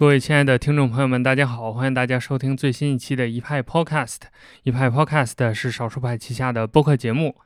各位亲爱的听众朋友们，大家好！欢迎大家收听最新一期的《一派 Podcast》。一派 Podcast 是少数派旗下的播客节目。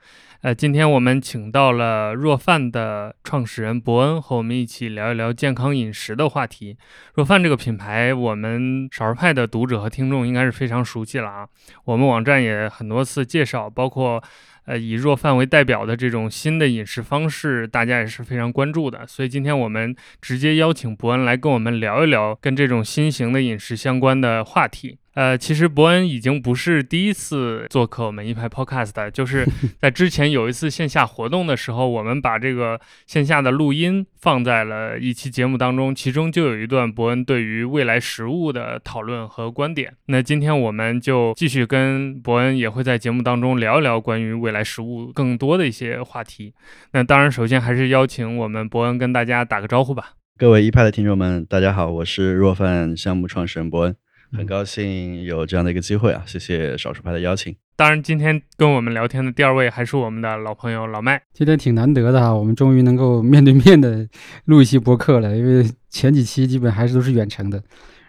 呃，今天我们请到了若饭的创始人伯恩，和我们一起聊一聊健康饮食的话题。若饭这个品牌，我们少数派的读者和听众应该是非常熟悉了啊。我们网站也很多次介绍，包括。呃，以弱饭为代表的这种新的饮食方式，大家也是非常关注的。所以今天我们直接邀请伯恩来跟我们聊一聊跟这种新型的饮食相关的话题。呃，其实伯恩已经不是第一次做客我们一派 Podcast，就是 在之前有一次线下活动的时候，我们把这个线下的录音放在了一期节目当中，其中就有一段伯恩对于未来食物的讨论和观点。那今天我们就继续跟伯恩也会在节目当中聊一聊关于未来食物更多的一些话题。那当然，首先还是邀请我们伯恩跟大家打个招呼吧。各位一派的听众们，大家好，我是若饭项目创始人伯恩。很高兴有这样的一个机会啊！谢谢少数派的邀请。当然，今天跟我们聊天的第二位还是我们的老朋友老麦。今天挺难得的哈，我们终于能够面对面的录一期播客了，因为前几期基本还是都是远程的。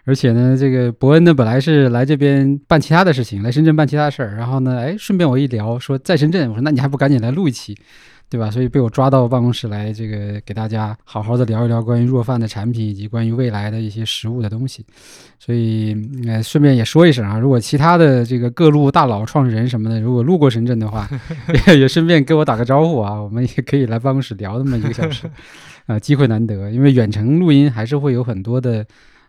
而且呢，这个伯恩呢本来是来这边办其他的事情，来深圳办其他事儿，然后呢，哎，顺便我一聊说在深圳，我说那你还不赶紧来录一期？对吧？所以被我抓到办公室来，这个给大家好好的聊一聊关于若饭的产品以及关于未来的一些食物的东西。所以，呃，顺便也说一声啊，如果其他的这个各路大佬、创始人什么的，如果路过深圳的话，也顺便给我打个招呼啊，我们也可以来办公室聊那么一个小时。啊，机会难得，因为远程录音还是会有很多的。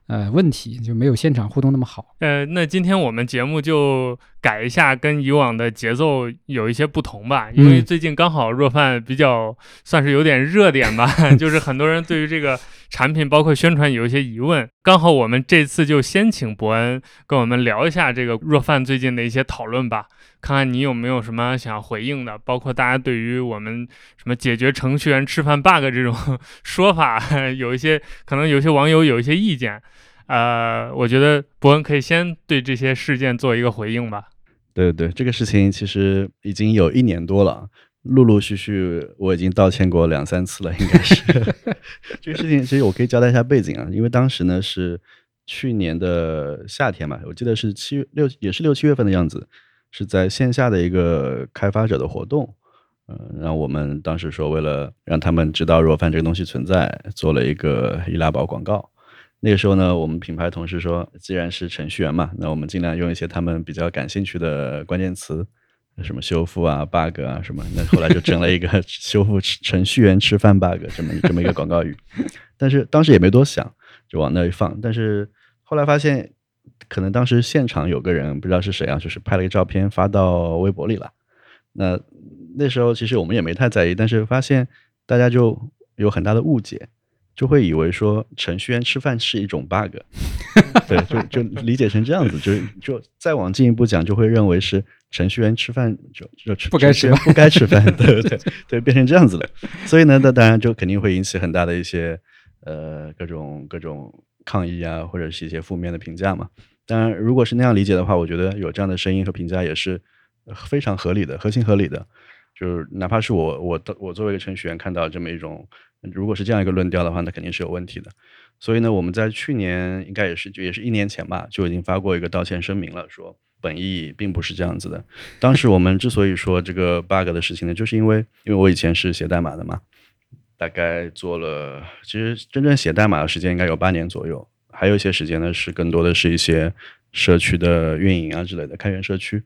呃，问题就没有现场互动那么好。呃，那今天我们节目就改一下，跟以往的节奏有一些不同吧。因为最近刚好若饭比较算是有点热点吧，就是很多人对于这个产品包括宣传有一些疑问。刚好我们这次就先请伯恩跟我们聊一下这个若饭最近的一些讨论吧，看看你有没有什么想回应的，包括大家对于我们什么解决程序员吃饭 bug 这种 说法，有一些可能有些网友有一些意见。呃，我觉得伯恩可以先对这些事件做一个回应吧。对对对，这个事情其实已经有一年多了，陆陆续续我已经道歉过两三次了，应该是。这个事情其实我可以交代一下背景啊，因为当时呢是去年的夏天嘛，我记得是七月六，也是六七月份的样子，是在线下的一个开发者的活动，嗯，然后我们当时说为了让他们知道若饭这个东西存在，做了一个易拉宝广告。那个时候呢，我们品牌同事说，既然是程序员嘛，那我们尽量用一些他们比较感兴趣的关键词，什么修复啊、bug 啊什么。那后来就整了一个 修复程序员吃饭 bug 这么这么一个广告语。但是当时也没多想，就往那一放。但是后来发现，可能当时现场有个人不知道是谁啊，就是拍了一个照片发到微博里了。那那时候其实我们也没太在意，但是发现大家就有很大的误解。就会以为说程序员吃饭是一种 bug，对，就就理解成这样子，就就再往进一步讲，就会认为是程序员吃饭就就吃不该吃不该吃饭，对对对，变成这样子了。所以呢，那当然就肯定会引起很大的一些呃各种各种抗议啊，或者是一些负面的评价嘛。当然，如果是那样理解的话，我觉得有这样的声音和评价也是非常合理的、合情合理的。就是哪怕是我我我作为一个程序员看到这么一种。如果是这样一个论调的话，那肯定是有问题的。所以呢，我们在去年应该也是就也是一年前吧，就已经发过一个道歉声明了，说本意并不是这样子的。当时我们之所以说这个 bug 的事情呢，就是因为因为我以前是写代码的嘛，大概做了，其实真正写代码的时间应该有八年左右，还有一些时间呢是更多的是一些社区的运营啊之类的，开源社区。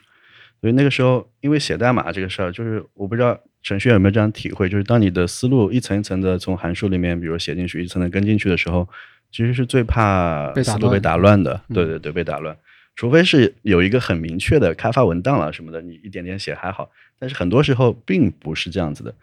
所以那个时候，因为写代码这个事儿，就是我不知道。程序员有没有这样体会？就是当你的思路一层一层的从函数里面，比如写进去，一层层跟进去的时候，其实是最怕思路被打乱的。对对对，被打乱。除非是有一个很明确的开发文档了什么的，你一点点写还好。但是很多时候并不是这样子的。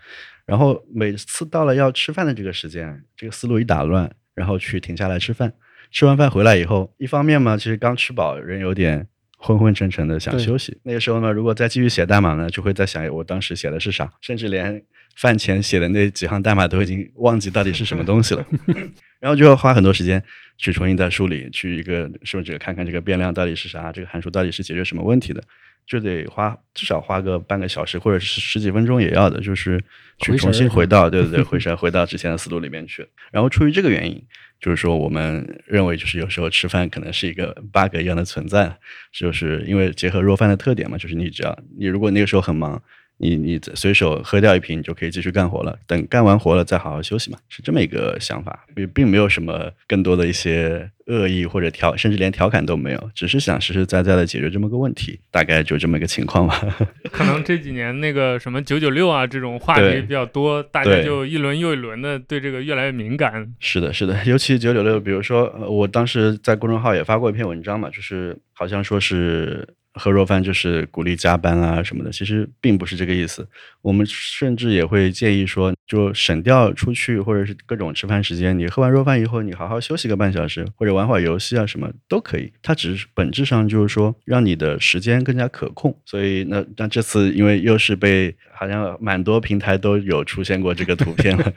然后每次到了要吃饭的这个时间，这个思路一打乱，然后去停下来吃饭。吃完饭回来以后，一方面嘛，其实刚吃饱，人有点。昏昏沉沉的想休息，那个时候呢，如果再继续写代码呢，就会在想我当时写的是啥，甚至连饭前写的那几行代码都已经忘记到底是什么东西了，然后就要花很多时间去重新再梳理，去一个设置看看这个变量到底是啥，这个函数到底是解决什么问题的，就得花至少花个半个小时或者是十几分钟也要的，就是去重新回到对对对 回神回到之前的思路里面去。然后出于这个原因，就是说我们认为就是有时候吃饭可能是一个 bug 一样的存在，就是因为结合若饭的特点嘛，就是你只要你如果那个时候很忙。你你随手喝掉一瓶，你就可以继续干活了。等干完活了再好好休息嘛，是这么一个想法，并并没有什么更多的一些恶意或者调，甚至连调侃都没有，只是想实实在在的解决这么个问题，大概就这么一个情况吧。可能这几年那个什么九九六啊这种话题比较多，大家就一轮又一轮的对这个越来越敏感。是的，是的，尤其九九六，比如说，呃我当时在公众号也发过一篇文章嘛，就是好像说是喝弱饭就是鼓励加班啊什么的，其实并不是这个意思。我们甚至也会建议说，就省掉出去或者是各种吃饭时间，你喝完弱饭以后，你好好休息个半小时，或者玩会儿游戏啊什么都可以。它只是本质上就是说让你的时间更加可控。所以那那这次因为又是被好像蛮多平台都有出现过这个图片了。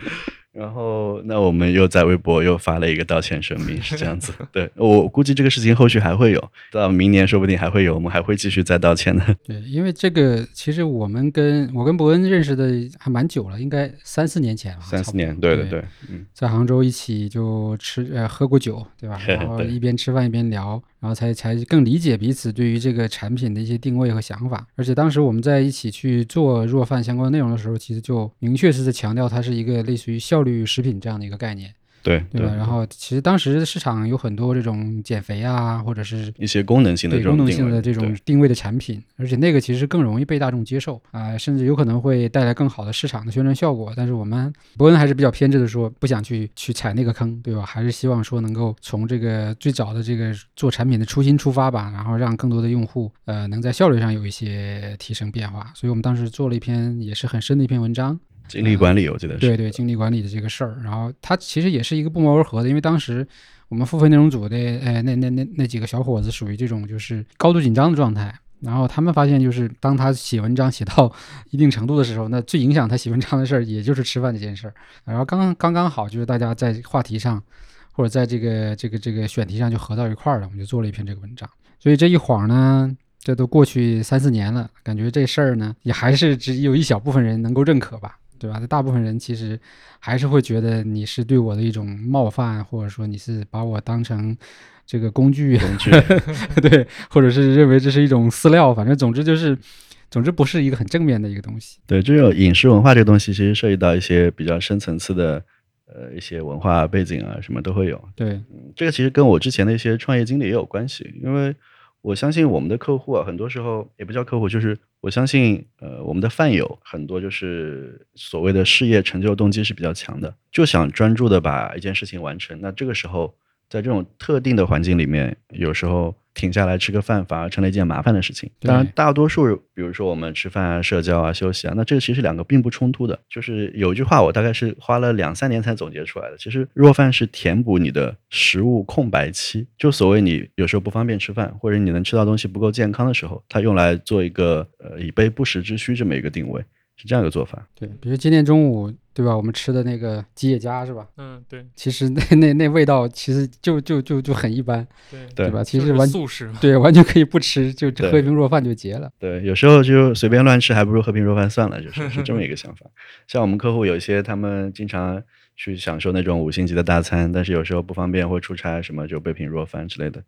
然后，那我们又在微博又发了一个道歉声明，是这样子。对我估计这个事情后续还会有，到明年说不定还会有，我们还会继续再道歉的。对，因为这个其实我们跟我跟伯恩认识的还蛮久了，应该三四年前吧，三四年，对对对，嗯，在杭州一起就吃呃喝过酒，对吧？然后一边吃饭一边聊，然后才才更理解彼此对于这个产品的一些定位和想法。而且当时我们在一起去做若饭相关内容的时候，其实就明确是在强调它是一个类似于效率食品这样的一个概念，对对吧？然后其实当时市场有很多这种减肥啊，或者是一些功能性的对功能性的这种定位的产品，而且那个其实更容易被大众接受啊、甚至有可能会带来更好的市场的宣传效果。但是我们伯恩还是比较偏执的说，不想去去踩那个坑，对吧？还是希望说能够从这个最早的这个做产品的初心出发吧，然后让更多的用户呃能在效率上有一些提升变化。所以我们当时做了一篇也是很深的一篇文章，精力管理，我记得是。对对，精力管理的这个事儿，然后它其实也是一个不谋而合的，因为当时我们付费内容组的，呃，那那那那几个小伙子属于这种就是高度紧张的状态，然后他们发现就是当他写文章写到一定程度的时候，那最影响他写文章的事儿，也就是吃饭这件事儿，然后刚刚刚好就是大家在话题上或者在这个这个这个选题上就合到一块儿了，我们就做了一篇这个文章，所以这一晃呢。这都过去三四年了，感觉这事儿呢，也还是只有一小部分人能够认可吧，对吧？大部分人其实还是会觉得你是对我的一种冒犯，或者说你是把我当成这个工具，工具，对，或者是认为这是一种饲料，反正总之就是，总之不是一个很正面的一个东西。对，这种饮食文化这个东西，其实涉及到一些比较深层次的呃一些文化背景啊，什么都会有。对，嗯，这个其实跟我之前的一些创业经历也有关系，因为我相信我们的客户啊，很多时候也不叫客户，就是我相信呃我们的饭友很多就是所谓的事业成就动机是比较强的，就想专注的把一件事情完成。那这个时候，在这种特定的环境里面，有时候停下来吃个饭反而成了一件麻烦的事情。当然，大多数比如说我们吃饭啊、社交啊、休息啊，那这个其实两个并不冲突的。就是有一句话，我大概是花了两三年才总结出来的。其实弱饭是填补你的食物空白期，就所谓你有时候不方便吃饭，或者你能吃到东西不够健康的时候，它用来做一个呃以备不时之需这么一个定位，是这样一个做法。对，比如今天中午，对吧？我们吃的那个吉野家是吧？嗯，对其实那那那味道其实就就就就很一般，对对吧？其实完素食。对完全可以不吃，就喝一瓶热饭就结了。对，有时候就随便乱吃，还不如喝瓶热饭算了，就是 是这么一个想法。像我们客户有一些，他们经常去享受那种五星级的大餐，但是有时候不方便或出差什么，就备品若饭之类的。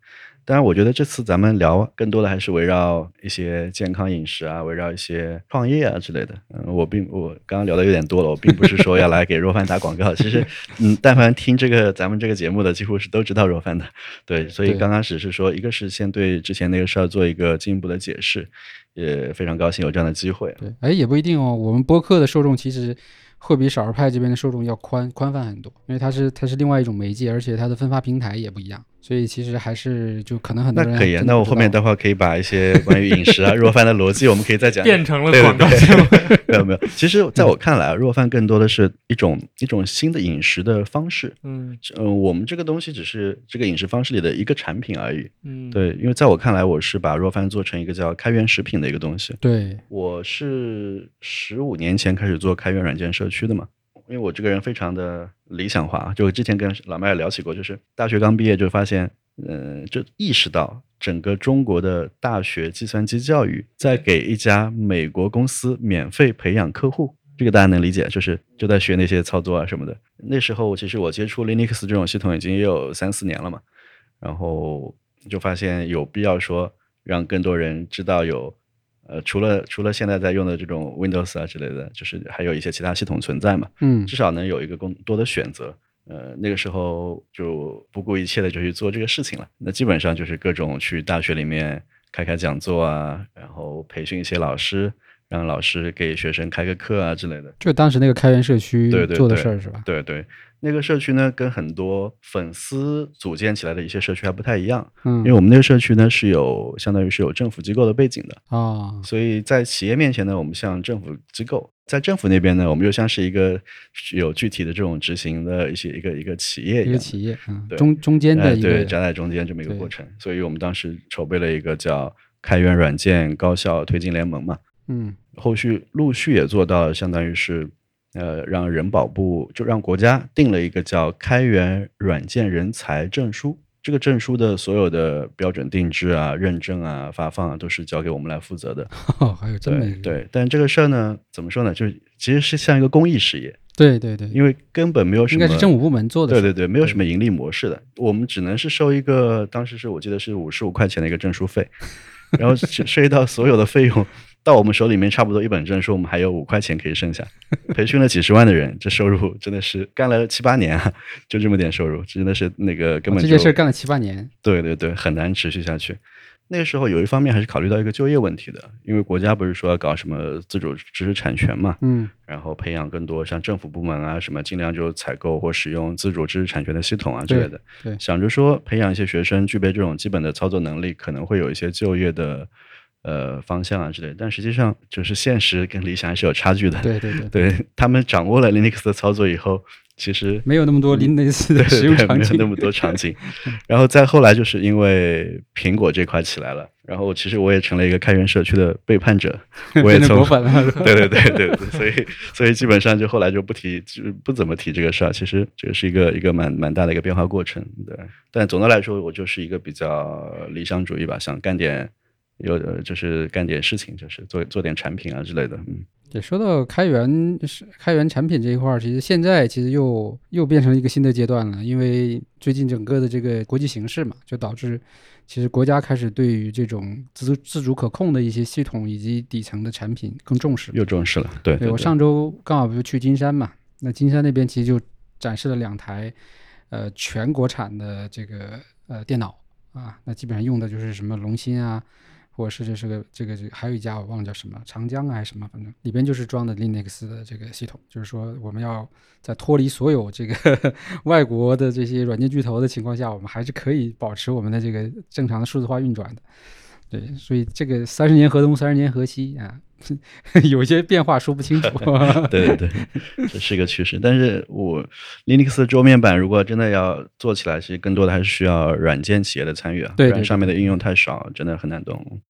当然，我觉得这次咱们聊更多的还是围绕一些健康饮食啊，围绕一些创业啊之类的。嗯，我并我刚刚聊的有点多了，我并不是说要来给若饭打广告。其实，嗯，但凡听这个咱们这个节目的，几乎是都知道若饭的。对，所以刚刚只是说，一个是先对之前那个事儿做一个进一步的解释，也非常高兴有这样的机会。对，哎，也不一定哦。我们播客的受众其实会比少儿派这边的受众要宽宽泛很多，因为它是它是另外一种媒介，而且它的分发平台也不一样，所以其实还是就可能很多人那可以那我后面道待会儿可以把一些关于饮食啊、若饭的逻辑，我们可以再讲。变成了广告对 节目。没有没有，其实在我看来啊，若饭更多的是一种一种新的饮食的方式。嗯嗯、我们这个东西只是这个饮食方式里的一个产品而已。嗯，对，因为在我看来，我是把若饭做成一个叫开源食品的一个东西。对我是十五年前开始做开源软件社区的嘛，因为我这个人非常的理想化，就之前跟老麦聊起过，就是大学刚毕业就发现呃，就意识到整个中国的大学计算机教育在给一家美国公司免费培养客户，这个大家能理解，就是就在学那些操作啊什么的。那时候其实我接触 Linux 这种系统已经也有三四年了嘛，然后就发现有必要说让更多人知道有。呃，除了除了现在在用的这种 Windows 啊之类的，就是还有一些其他系统存在嘛，嗯至少能有一个更多的选择。呃，那个时候就不顾一切的就去做这个事情了。那基本上就是各种去大学里面开开讲座啊，然后培训一些老师，让老师给学生开个课啊之类的。就当时那个开源社区做的事儿是吧？对对，那个社区呢，跟很多粉丝组建起来的一些社区还不太一样，嗯，因为我们那个社区呢是有相当于是有政府机构的背景的。啊，所以在企业面前呢，我们像政府机构；在政府那边呢，我们又像是一个有具体的这种执行的一些一个一个企业一。一个企业，嗯，对中中间哎的一个对夹在中间这么一个过程。所以我们当时筹备了一个叫“开源软件高校推进联盟”嘛，嗯后续陆续也做到，相当于是呃，让人保部就让国家定了一个叫“开源软件人才证书”。这个证书的所有的标准定制啊、认证啊、发放啊，都是交给我们来负责的。哦，还有这么一个对对，但这个事儿呢，怎么说呢？就是其实是像一个公益事业，对对对，因为根本没有什么，应该是政府部门做的，对对对，没有什么盈利模式的，我们只能是收一个，当时是我记得是五十五块钱的一个证书费，然后涉涉及到所有的费用，到我们手里面差不多一本证书，我们还有五块钱可以剩下。培训了几十万的人，这收入 真的是干了七八年啊，就这么点收入，真的是那个根哦本就这件事儿干了七八年，对对对，很难持续下去。那个时候有一方面还是考虑到一个就业问题的，因为国家不是说要搞什么自主知识产权嘛，嗯然后培养更多像政府部门啊什么，尽量就采购或使用自主知识产权的系统啊之类的。对想着说培养一些学生具备这种基本的操作能力，可能会有一些就业的呃方向啊之类的。但实际上就是现实跟理想还是有差距的。对对对，对 他们掌握了 Linux 的操作以后，其实没有那么多 Linux 的使用对，场景，没有那么多场景。然后再后来，就是因为苹果这块起来了，然后其实我也成了一个开源社区的背叛者，我也从对对对对对，所以所以基本上就后来就不提，就不怎么提这个事儿。其实这个是一个一个蛮蛮大的一个变化过程，对。但总的来说，我就是一个比较理想主义吧，想干点有呃就是干点事情，就是做做点产品啊之类的，嗯。对，说到开源是开源产品这一块儿，其实现在其实又又变成一个新的阶段了，因为最近整个的这个国际形势嘛，就导致其实国家开始对于这种自自主可控的一些系统以及底层的产品更重视。又重视了，对对我上周刚好不是去金山嘛，那金山那边其实就展示了两台呃全国产的这个呃电脑啊，那基本上用的就是什么龙芯啊，或者是这是个这个这个还有一家我忘了叫什么长江还是什么，反正里边就是装的 Linux 的这个系统，就是说我们要在脱离所有这个 外国的这些软件巨头的情况下，我们还是可以保持我们的这个正常的数字化运转的。对，所以这个三十年河东，三十年河西啊，有些变化说不清楚。对对对，这是一个趋势。但是我 Linux 桌面版如果真的要做起来，其实更多的还是需要软件企业的参与啊，对对不然上面的应用太少，真的很难动。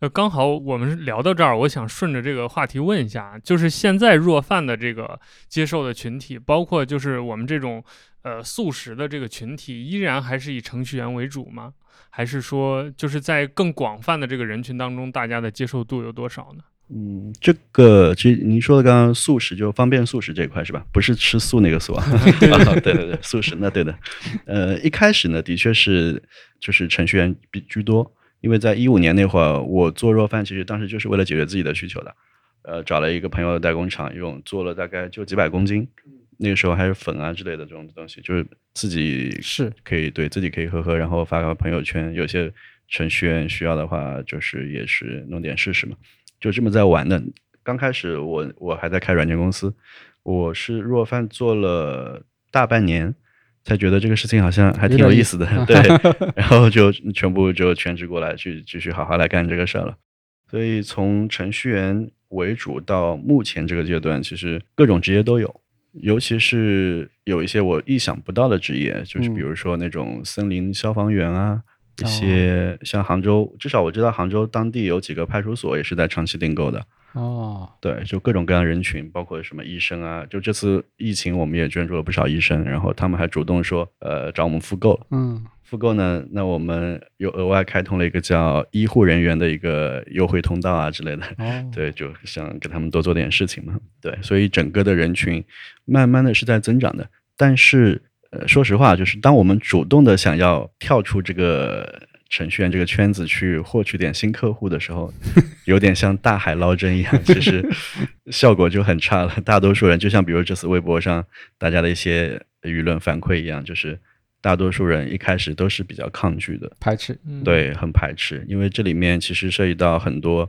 呃，刚好我们聊到这儿，我想顺着这个话题问一下，就是现在弱饭的这个接受的群体，包括就是我们这种呃素食的这个群体，依然还是以程序员为主吗？还是说就是在更广泛的这个人群当中，大家的接受度有多少呢？嗯，这个其实您说的刚刚素食就方便素食这一块是吧？不是吃素那个素啊？啊，对对对，素食那对的。呃，一开始呢，的确是就是程序员比居多，因为在一五年那会儿，我做肉饭其实当时就是为了解决自己的需求的。呃，找了一个朋友的代工厂用，做了大概就几百公斤，那个时候还是粉啊之类的这种东西，就是自己是可以对自己可以喝喝，然后发个朋友圈，有些程序员需要的话，就是也是弄点试试嘛，就这么在玩的。刚开始我我还在开软件公司，我是弱饭做了大半年，才觉得这个事情好像还挺有意思的，对，然后就全部就全职过来去继续好好来干这个事儿了。所以从程序员为主到目前这个阶段，其实各种职业都有。尤其是有一些我意想不到的职业，就是比如说那种森林消防员啊，一些像杭州，至少我知道杭州当地有几个派出所也是在长期订购的，哦，对，就各种各样人群，包括什么医生啊，就这次疫情我们也捐助了不少医生，然后他们还主动说，呃，找我们复购。嗯，复购呢，那我们又额外开通了一个叫医护人员的一个优惠通道啊之类的。哦，对，就想给他们多做点事情嘛。对，所以整个的人群慢慢的是在增长的。但是，呃，说实话，就是当我们主动的想要跳出这个程序员这个圈子去获取点新客户的时候，有点像大海捞针一样，其实效果就很差了。大多数人就像比如这次微博上大家的一些舆论反馈一样，就是大多数人一开始都是比较抗拒的。排斥，嗯，对，很排斥，因为这里面其实涉及到很多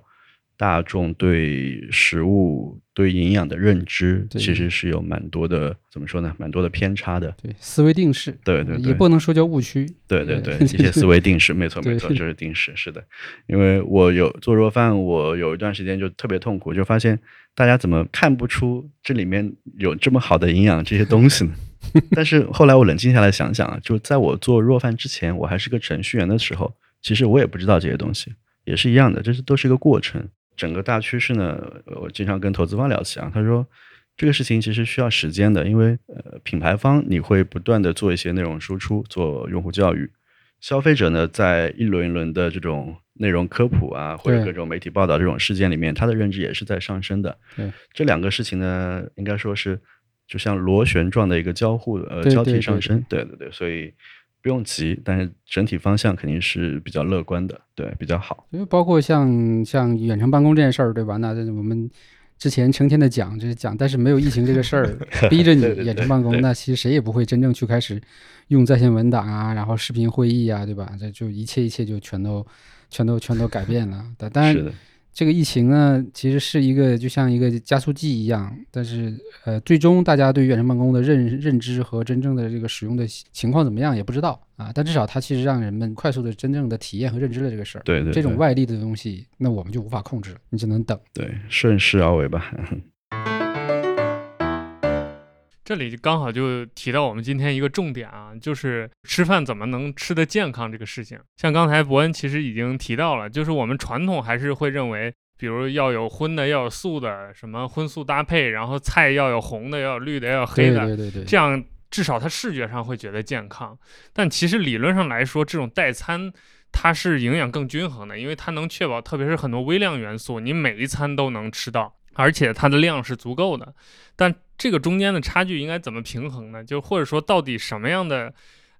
大众对食物、对营养的认知，其实是有蛮多的，怎么说呢？蛮多的偏差的。对，思维定式，对对对也不能说叫误区，对对对，对一些思维定式，没错没错，就是定式，是的。因为我有做弱饭，我有一段时间就特别痛苦，就发现大家怎么看不出这里面有这么好的营养这些东西呢？但是后来我冷静下来想想啊，就在我做弱饭之前，我还是个程序员的时候，其实我也不知道这些东西，也是一样的，这是都是一个过程。整个大趋势呢，我经常跟投资方聊起啊，他说这个事情其实需要时间的，因为呃品牌方你会不断的做一些内容输出，做用户教育，消费者呢在一轮一轮的这种内容科普啊，或者各种媒体报道这种事件里面，他的认知也是在上升的。对，这两个事情呢，应该说是就像螺旋状的一个交互呃交替上升，对对对，所以不用急，但是整体方向肯定是比较乐观的，对，比较好。因为包括像像远程办公这件事儿，对吧？那我们之前成天的讲，就是讲，但是没有疫情这个事儿 逼着你远程办公，对那其实谁也不会真正去开始用在线文档啊，然后视频会议啊，对吧？这就一切一切就全都全都全都改变了。但但是这个疫情呢，其实是一个就像一个加速剂一样，但是呃，最终大家对远程办公的认认知和真正的这个使用的情况怎么样也不知道啊。但至少它其实让人们快速的真正的体验和认知了这个事儿。对对对这种外力的东西，那我们就无法控制了，你只能等。对顺势而为吧。这里刚好就提到我们今天一个重点啊，就是吃饭怎么能吃得健康这个事情。像刚才伯恩其实已经提到了，就是我们传统还是会认为，比如要有荤的，要有素的，什么荤素搭配，然后菜要有红的，要有绿的，要有黑对的，对对对，这样至少它视觉上会觉得健康。但其实理论上来说，这种代餐它是营养更均衡的，因为它能确保，特别是很多微量元素，你每一餐都能吃到，而且它的量是足够的。但这个中间的差距应该怎么平衡呢？就或者说，到底什么样的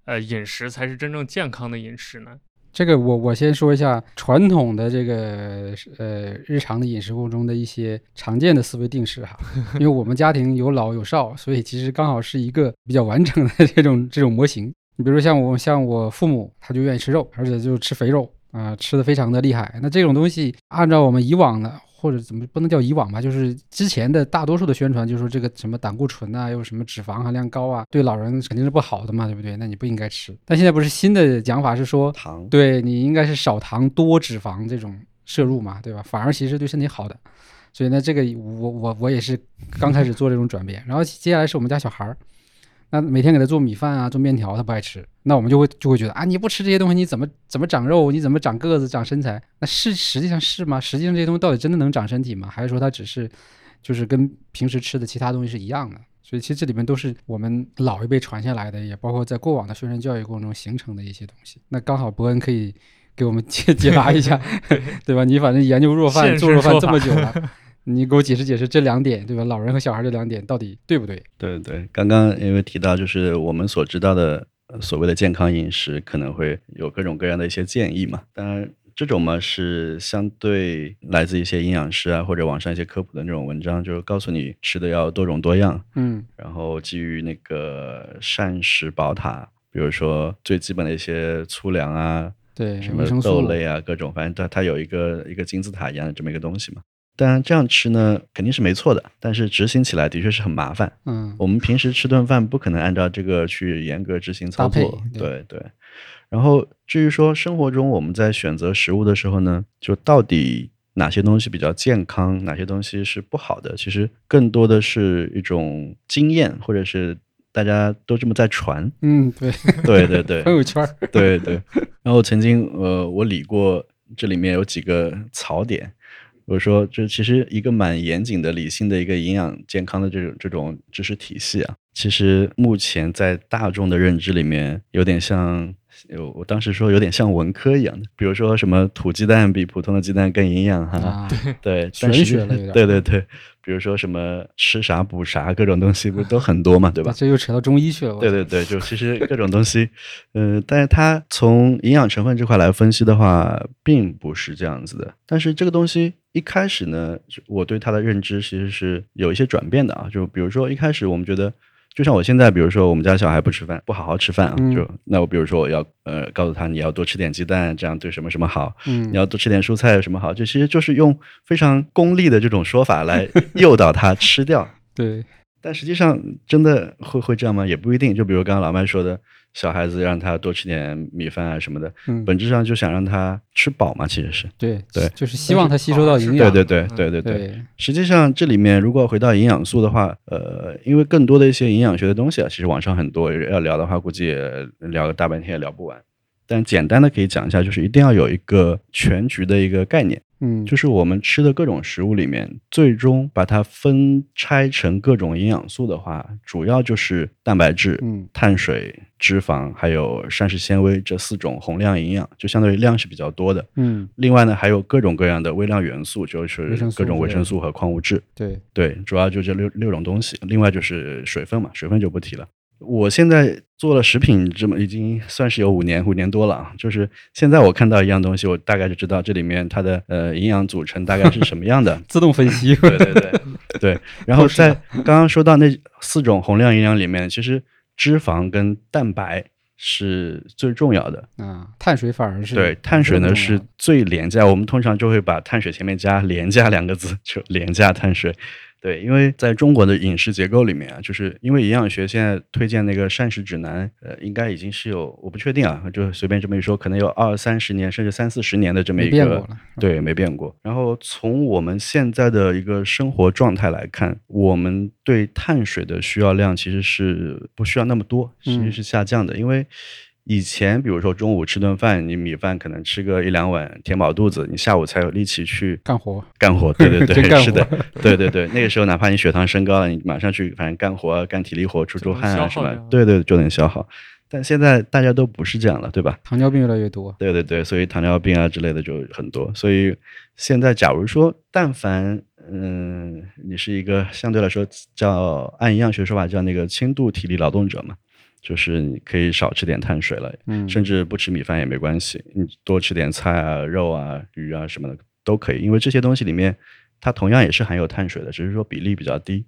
呃饮食才是真正健康的饮食呢？这个我我先说一下传统的这个呃日常的饮食过程中的一些常见的思维定式哈，因为我们家庭有老有少，所以其实刚好是一个比较完整的这种这种模型。你比如像我像我父母，他就愿意吃肉，而且就吃肥肉啊、吃的非常的厉害。那这种东西按照我们以往的或者怎么不能叫以往吧，就是之前的大多数的宣传，就是说这个什么胆固醇啊，又什么脂肪含量高啊，对老人肯定是不好的嘛，对不对？那你不应该吃。但现在不是新的讲法是说，糖，对你应该是少糖多脂肪这种摄入嘛，对吧？反而其实对身体好的。所以呢，这个我我我也是刚开始做这种转变，然后接下来是我们家小孩儿，那每天给他做米饭啊，做面条，他不爱吃，那我们就会就会觉得啊，你不吃这些东西，你怎么怎么长肉？你怎么长个子、长身材？那是实际上是吗？实际上这些东西到底真的能长身体吗？还是说它只是就是跟平时吃的其他东西是一样的？所以其实这里面都是我们老一辈传下来的，也包括在过往的宣传教育过程中形成的一些东西。那刚好伯恩可以给我们解解答一下，对吧？你反正研究弱饭、做弱饭这么久了，你给我解释解释这两点，对吧？老人和小孩这两点到底对不对？对对，刚刚因为提到就是我们所知道的呃所谓的健康饮食，可能会有各种各样的一些建议嘛。当然，这种嘛是相对来自一些营养师啊或者网上一些科普的那种文章，就是告诉你吃的要多种多样，嗯，然后基于那个膳食宝塔，比如说最基本的一些粗粮啊，对，什么豆类啊，各种，反正它它有一个一个金字塔一样的这么一个东西嘛。当然这样吃呢肯定是没错的，但是执行起来的确是很麻烦。嗯，我们平时吃顿饭不可能按照这个去严格执行操作，对对对。然后至于说生活中我们在选择食物的时候呢，就到底哪些东西比较健康，哪些东西是不好的，其实更多的是一种经验，或者是大家都这么在传。嗯，对，对 对对，朋友圈儿，对对。然后曾经呃，我理过这里面有几个槽点，我说，这其实一个蛮严谨的、理性的一个营养健康的这种这种知识体系啊，其实目前在大众的认知里面，有点像，有我当时说有点像文科一样的，比如说什么土鸡蛋比普通的鸡蛋更营养哈，啊，对，玄但实际学了对对对，比如说什么吃啥补啥，各种东西不是都很多嘛，对吧？这又扯到中医去了。对对对，就其实各种东西，呃，但是它从营养成分这块来分析的话，并不是这样子的。但是这个东西一开始呢，我对它的认知其实是有一些转变的啊。就比如说一开始我们觉得，就像我现在，比如说我们家小孩不吃饭，不好好吃饭啊，嗯就那我比如说我要呃告诉他你要多吃点鸡蛋，这样对什么什么好，嗯你要多吃点蔬菜有什么好，这其实就是用非常功利的这种说法来诱导他吃掉。对，但实际上真的会会这样吗？也不一定。就比如刚刚老麦说的，小孩子让他多吃点米饭啊什么的，嗯，本质上就想让他吃饱嘛，其实是。对对就是希望他吸收到营养。对对嗯对对对。对，实际上这里面如果回到营养素的话，呃，因为更多的一些营养学的东西啊，其实网上很多，要聊的话估计也聊个大半天也聊不完。但简单的可以讲一下，就是一定要有一个全局的一个概念。嗯，就是我们吃的各种食物里面，最终把它分拆成各种营养素的话，主要就是蛋白质、嗯碳水、脂肪还有膳食纤维这四种宏量营养，就相当于量是比较多的。嗯，另外呢，还有各种各样的微量元素，就是各种维生素和矿物质。对，对，主要就这六六种东西。另外就是水分嘛，水分就不提了。我现在做了食品这么已经算是有五年五年多了啊，就是现在我看到一样东西，我大概就知道这里面它的呃营养组成大概是什么样的。自动分析。对对对 对，然后在刚刚说到那四种宏量营养里面，其实脂肪跟蛋白是最重要的。啊，碳水反而是对，碳水呢是最廉价，我们通常就会把碳水前面加“廉价”两个字，就廉价碳水。对，因为在中国的饮食结构里面啊，就是因为营养学现在推荐那个膳食指南，呃，应该已经是有我不确定啊，就随便这么一说，可能有二三十年甚至三四十年的这么一个。对，没变过。然后从我们现在的一个生活状态来看，我们对碳水的需要量其实是不需要那么多，其实嗯是下降的。因为以前比如说中午吃顿饭，你米饭可能吃个一两碗填饱肚子，你下午才有力气去干活。干活。对对 对，是的，对对对。那个时候哪怕你血糖升高了，你马上去反正干活啊、干体力活、出出汗啊什么对对，就能消耗。但现在大家都不是这样了，对吧？糖尿病越来越多。对对对，所以糖尿病啊之类的就很多。所以现在，假如说，但凡嗯，你是一个相对来说叫按营养学说法叫那个轻度体力劳动者嘛，就是你可以少吃点碳水了，嗯，甚至不吃米饭也没关系，你多吃点菜啊、肉啊、鱼啊什么的都可以，因为这些东西里面它同样也是含有碳水的，只是说比例比较低。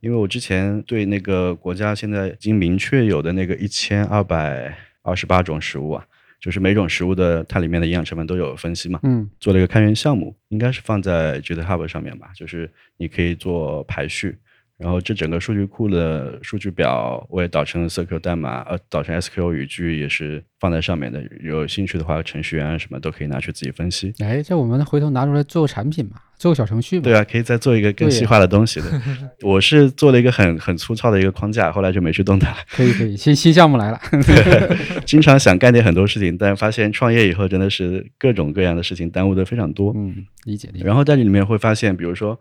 因为我之前对那个国家现在已经明确有的那个一千二百二十八种食物啊，就是每种食物的它里面的营养成分都有分析嘛，嗯。做了一个开源项目，应该是放在 GitHub 上面吧，就是你可以做排序，然后这整个数据库的数据表我也导成了 SQL 代码，呃，导成 SQL 语句也是放在上面的。有兴趣的话，程序员啊什么都可以拿去自己分析。哎，这我们回头拿出来做个产品嘛，做个小程序嘛。对啊，可以再做一个更细化的东西的。我是做了一个很很粗糙的一个框架，后来就没去动它。可以可以，新新项目来了。经常想干点很多事情，但发现创业以后真的是各种各样的事情耽误的非常多。嗯，理解理解。然后在里面会发现，比如说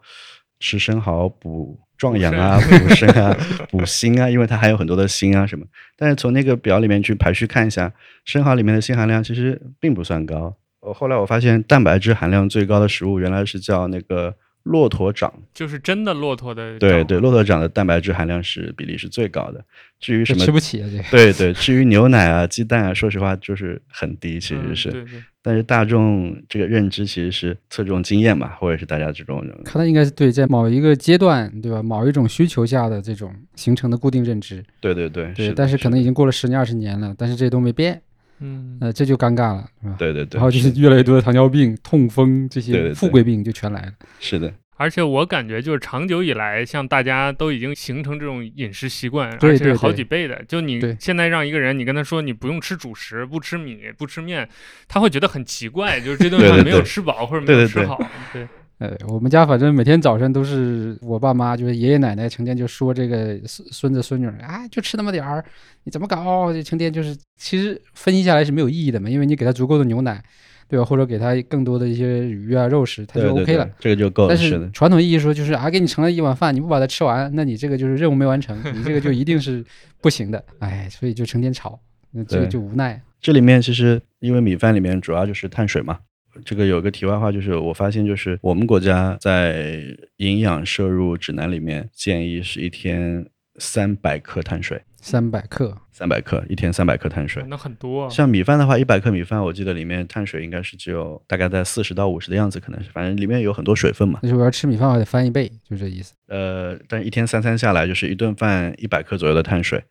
吃生蚝补壮阳啊、补肾啊、补锌啊，因为它还有很多的锌啊什么。但是从那个表里面去排序看一下，生蚝里面的锌含量其实并不算高。我后来我发现，蛋白质含量最高的食物原来是叫那个骆驼掌。就是真的骆驼的对对，骆驼掌的蛋白质含量是比例是最高的。至于什么吃不起啊，这个。对对，至于牛奶啊、鸡蛋啊，说实话就是很低，其实是。嗯对对，但是大众这个认知其实是侧重经验吧，或者是大家这种看来应该是对在某一个阶段，对吧？某一种需求下的这种形成的固定认知，对对对，对。的但是可能已经过了十年二十年了，但是这些都没变，嗯，呃，这就尴尬了，是吧？对对对，然后就是越来越多的糖尿病、痛风这些富贵病就全来了。是的，而且我感觉就是长久以来，像大家都已经形成这种饮食习惯，而且好几倍的。就你现在让一个人，你跟他说你不用吃主食，不吃米，不吃面，他会觉得很奇怪，就是这顿饭没有吃饱或者没对对对有吃好。对，呃，我们家反正每天早晨都是我爸妈，就是爷爷奶奶成天就说这个孙孙子孙女儿，啊，就吃那么点儿，你怎么搞？这成天就是，其实分析下来是没有意义的嘛，因为你给他足够的牛奶，对吧？或者给他更多的一些鱼啊、肉食，他就对对 OK 对了。这个就够了。但是传统意义说就是啊，给你盛了一碗饭，你不把它吃完，那你这个就是任务没完成，你这个就一定是不行的。哎，所以就成天吵，那这个就无奈。这里面其实因为米饭里面主要就是碳水嘛。这个有个题外话，就是我发现，就是我们国家在营养摄入指南里面建议是一天三百克碳水，三百克，三百克一天三百克碳水。那很多啊。像米饭的话，一百克米饭，我记得里面碳水应该是只有大概在四十到五十的样子，可能是，反正里面有很多水分嘛。那就我要吃米饭，我得翻一倍，就这意思。呃，但是一天三餐下来，就是一顿饭一百克左右的碳水，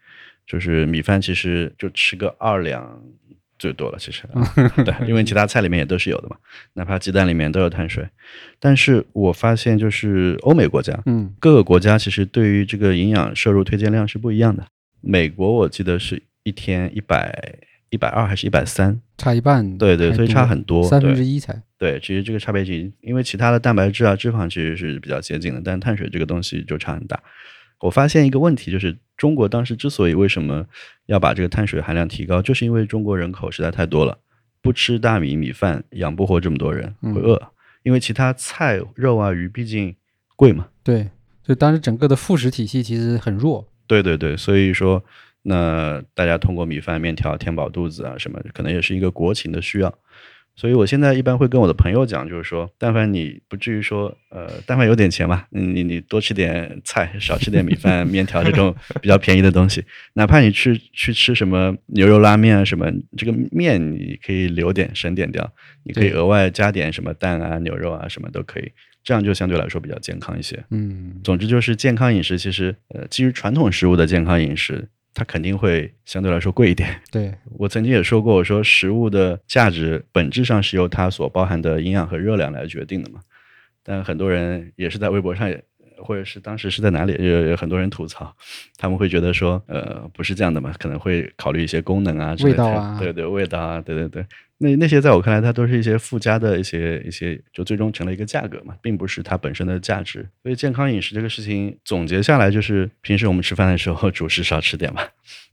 就是米饭其实就吃个二两最多了，其实，啊对，因为其他菜里面也都是有的嘛，哪怕鸡蛋里面都有碳水。但是我发现，就是欧美国家，嗯，各个国家其实对于这个营养摄入推荐量是不一样的。美国我记得是一天一百一百二还是一百三？差一半。对对，所以差很多，三分之一才。对，其实这个差别已经，因为其他的蛋白质啊、脂肪其实是比较接近的，但碳水这个东西就差很大。我发现一个问题，就是中国当时之所以为什么要把这个碳水含量提高，就是因为中国人口实在太多了，不吃大米米饭养不活这么多人，会饿。因为其他菜、肉啊、鱼毕竟贵嘛。对，就当时整个的副食体系其实很弱。对对对，所以说，那大家通过米饭、面条填饱肚子啊，什么可能也是一个国情的需要。所以我现在一般会跟我的朋友讲，就是说，但凡你不至于说，呃，但凡有点钱吧，你你多吃点菜，少吃点米饭、面条这种比较便宜的东西，哪怕你去去吃什么牛肉拉面啊什么，这个面你可以留点省点掉，你可以额外加点什么蛋啊、牛肉啊什么都可以，这样就相对来说比较健康一些。嗯，总之就是健康饮食，其实呃，基于传统食物的健康饮食，它肯定会相对来说贵一点。对，我曾经也说过，我说食物的价值本质上是由它所包含的营养和热量来决定的嘛。但很多人也是在微博上也，或者是当时是在哪里，有有很多人吐槽，他们会觉得说，呃，不是这样的嘛，可能会考虑一些功能啊之类的，味道啊对对，味道啊，对对对。那那些在我看来，它都是一些附加的一些一些，就最终成了一个价格嘛，并不是它本身的价值。所以健康饮食这个事情总结下来就是，平时我们吃饭的时候 主食少吃点吧，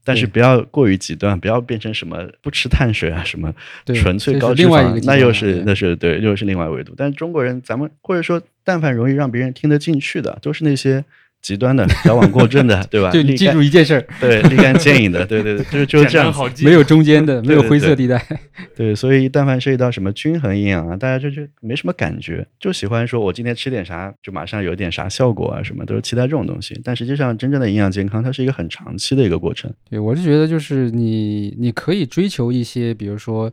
但是不要过于极端，不要变成什么不吃碳水啊，什么对纯粹高脂肪那又是那是对，又是另外维度。但是中国人，咱们或者说，但凡容易让别人听得进去的，都是那些极端的、矫枉过正的，对吧？就你记住一件事儿，对立竿见影的，对对对，就是就是这样没有中间的，没有灰色地带。对，所以但凡涉及到什么均衡营养啊，大家就就没什么感觉，就喜欢说我今天吃点啥，就马上有点啥效果啊，什么都是期待这种东西。但实际上，真正的营养健康，它是一个很长期的一个过程。对，我是觉得就是你你可以追求一些，比如说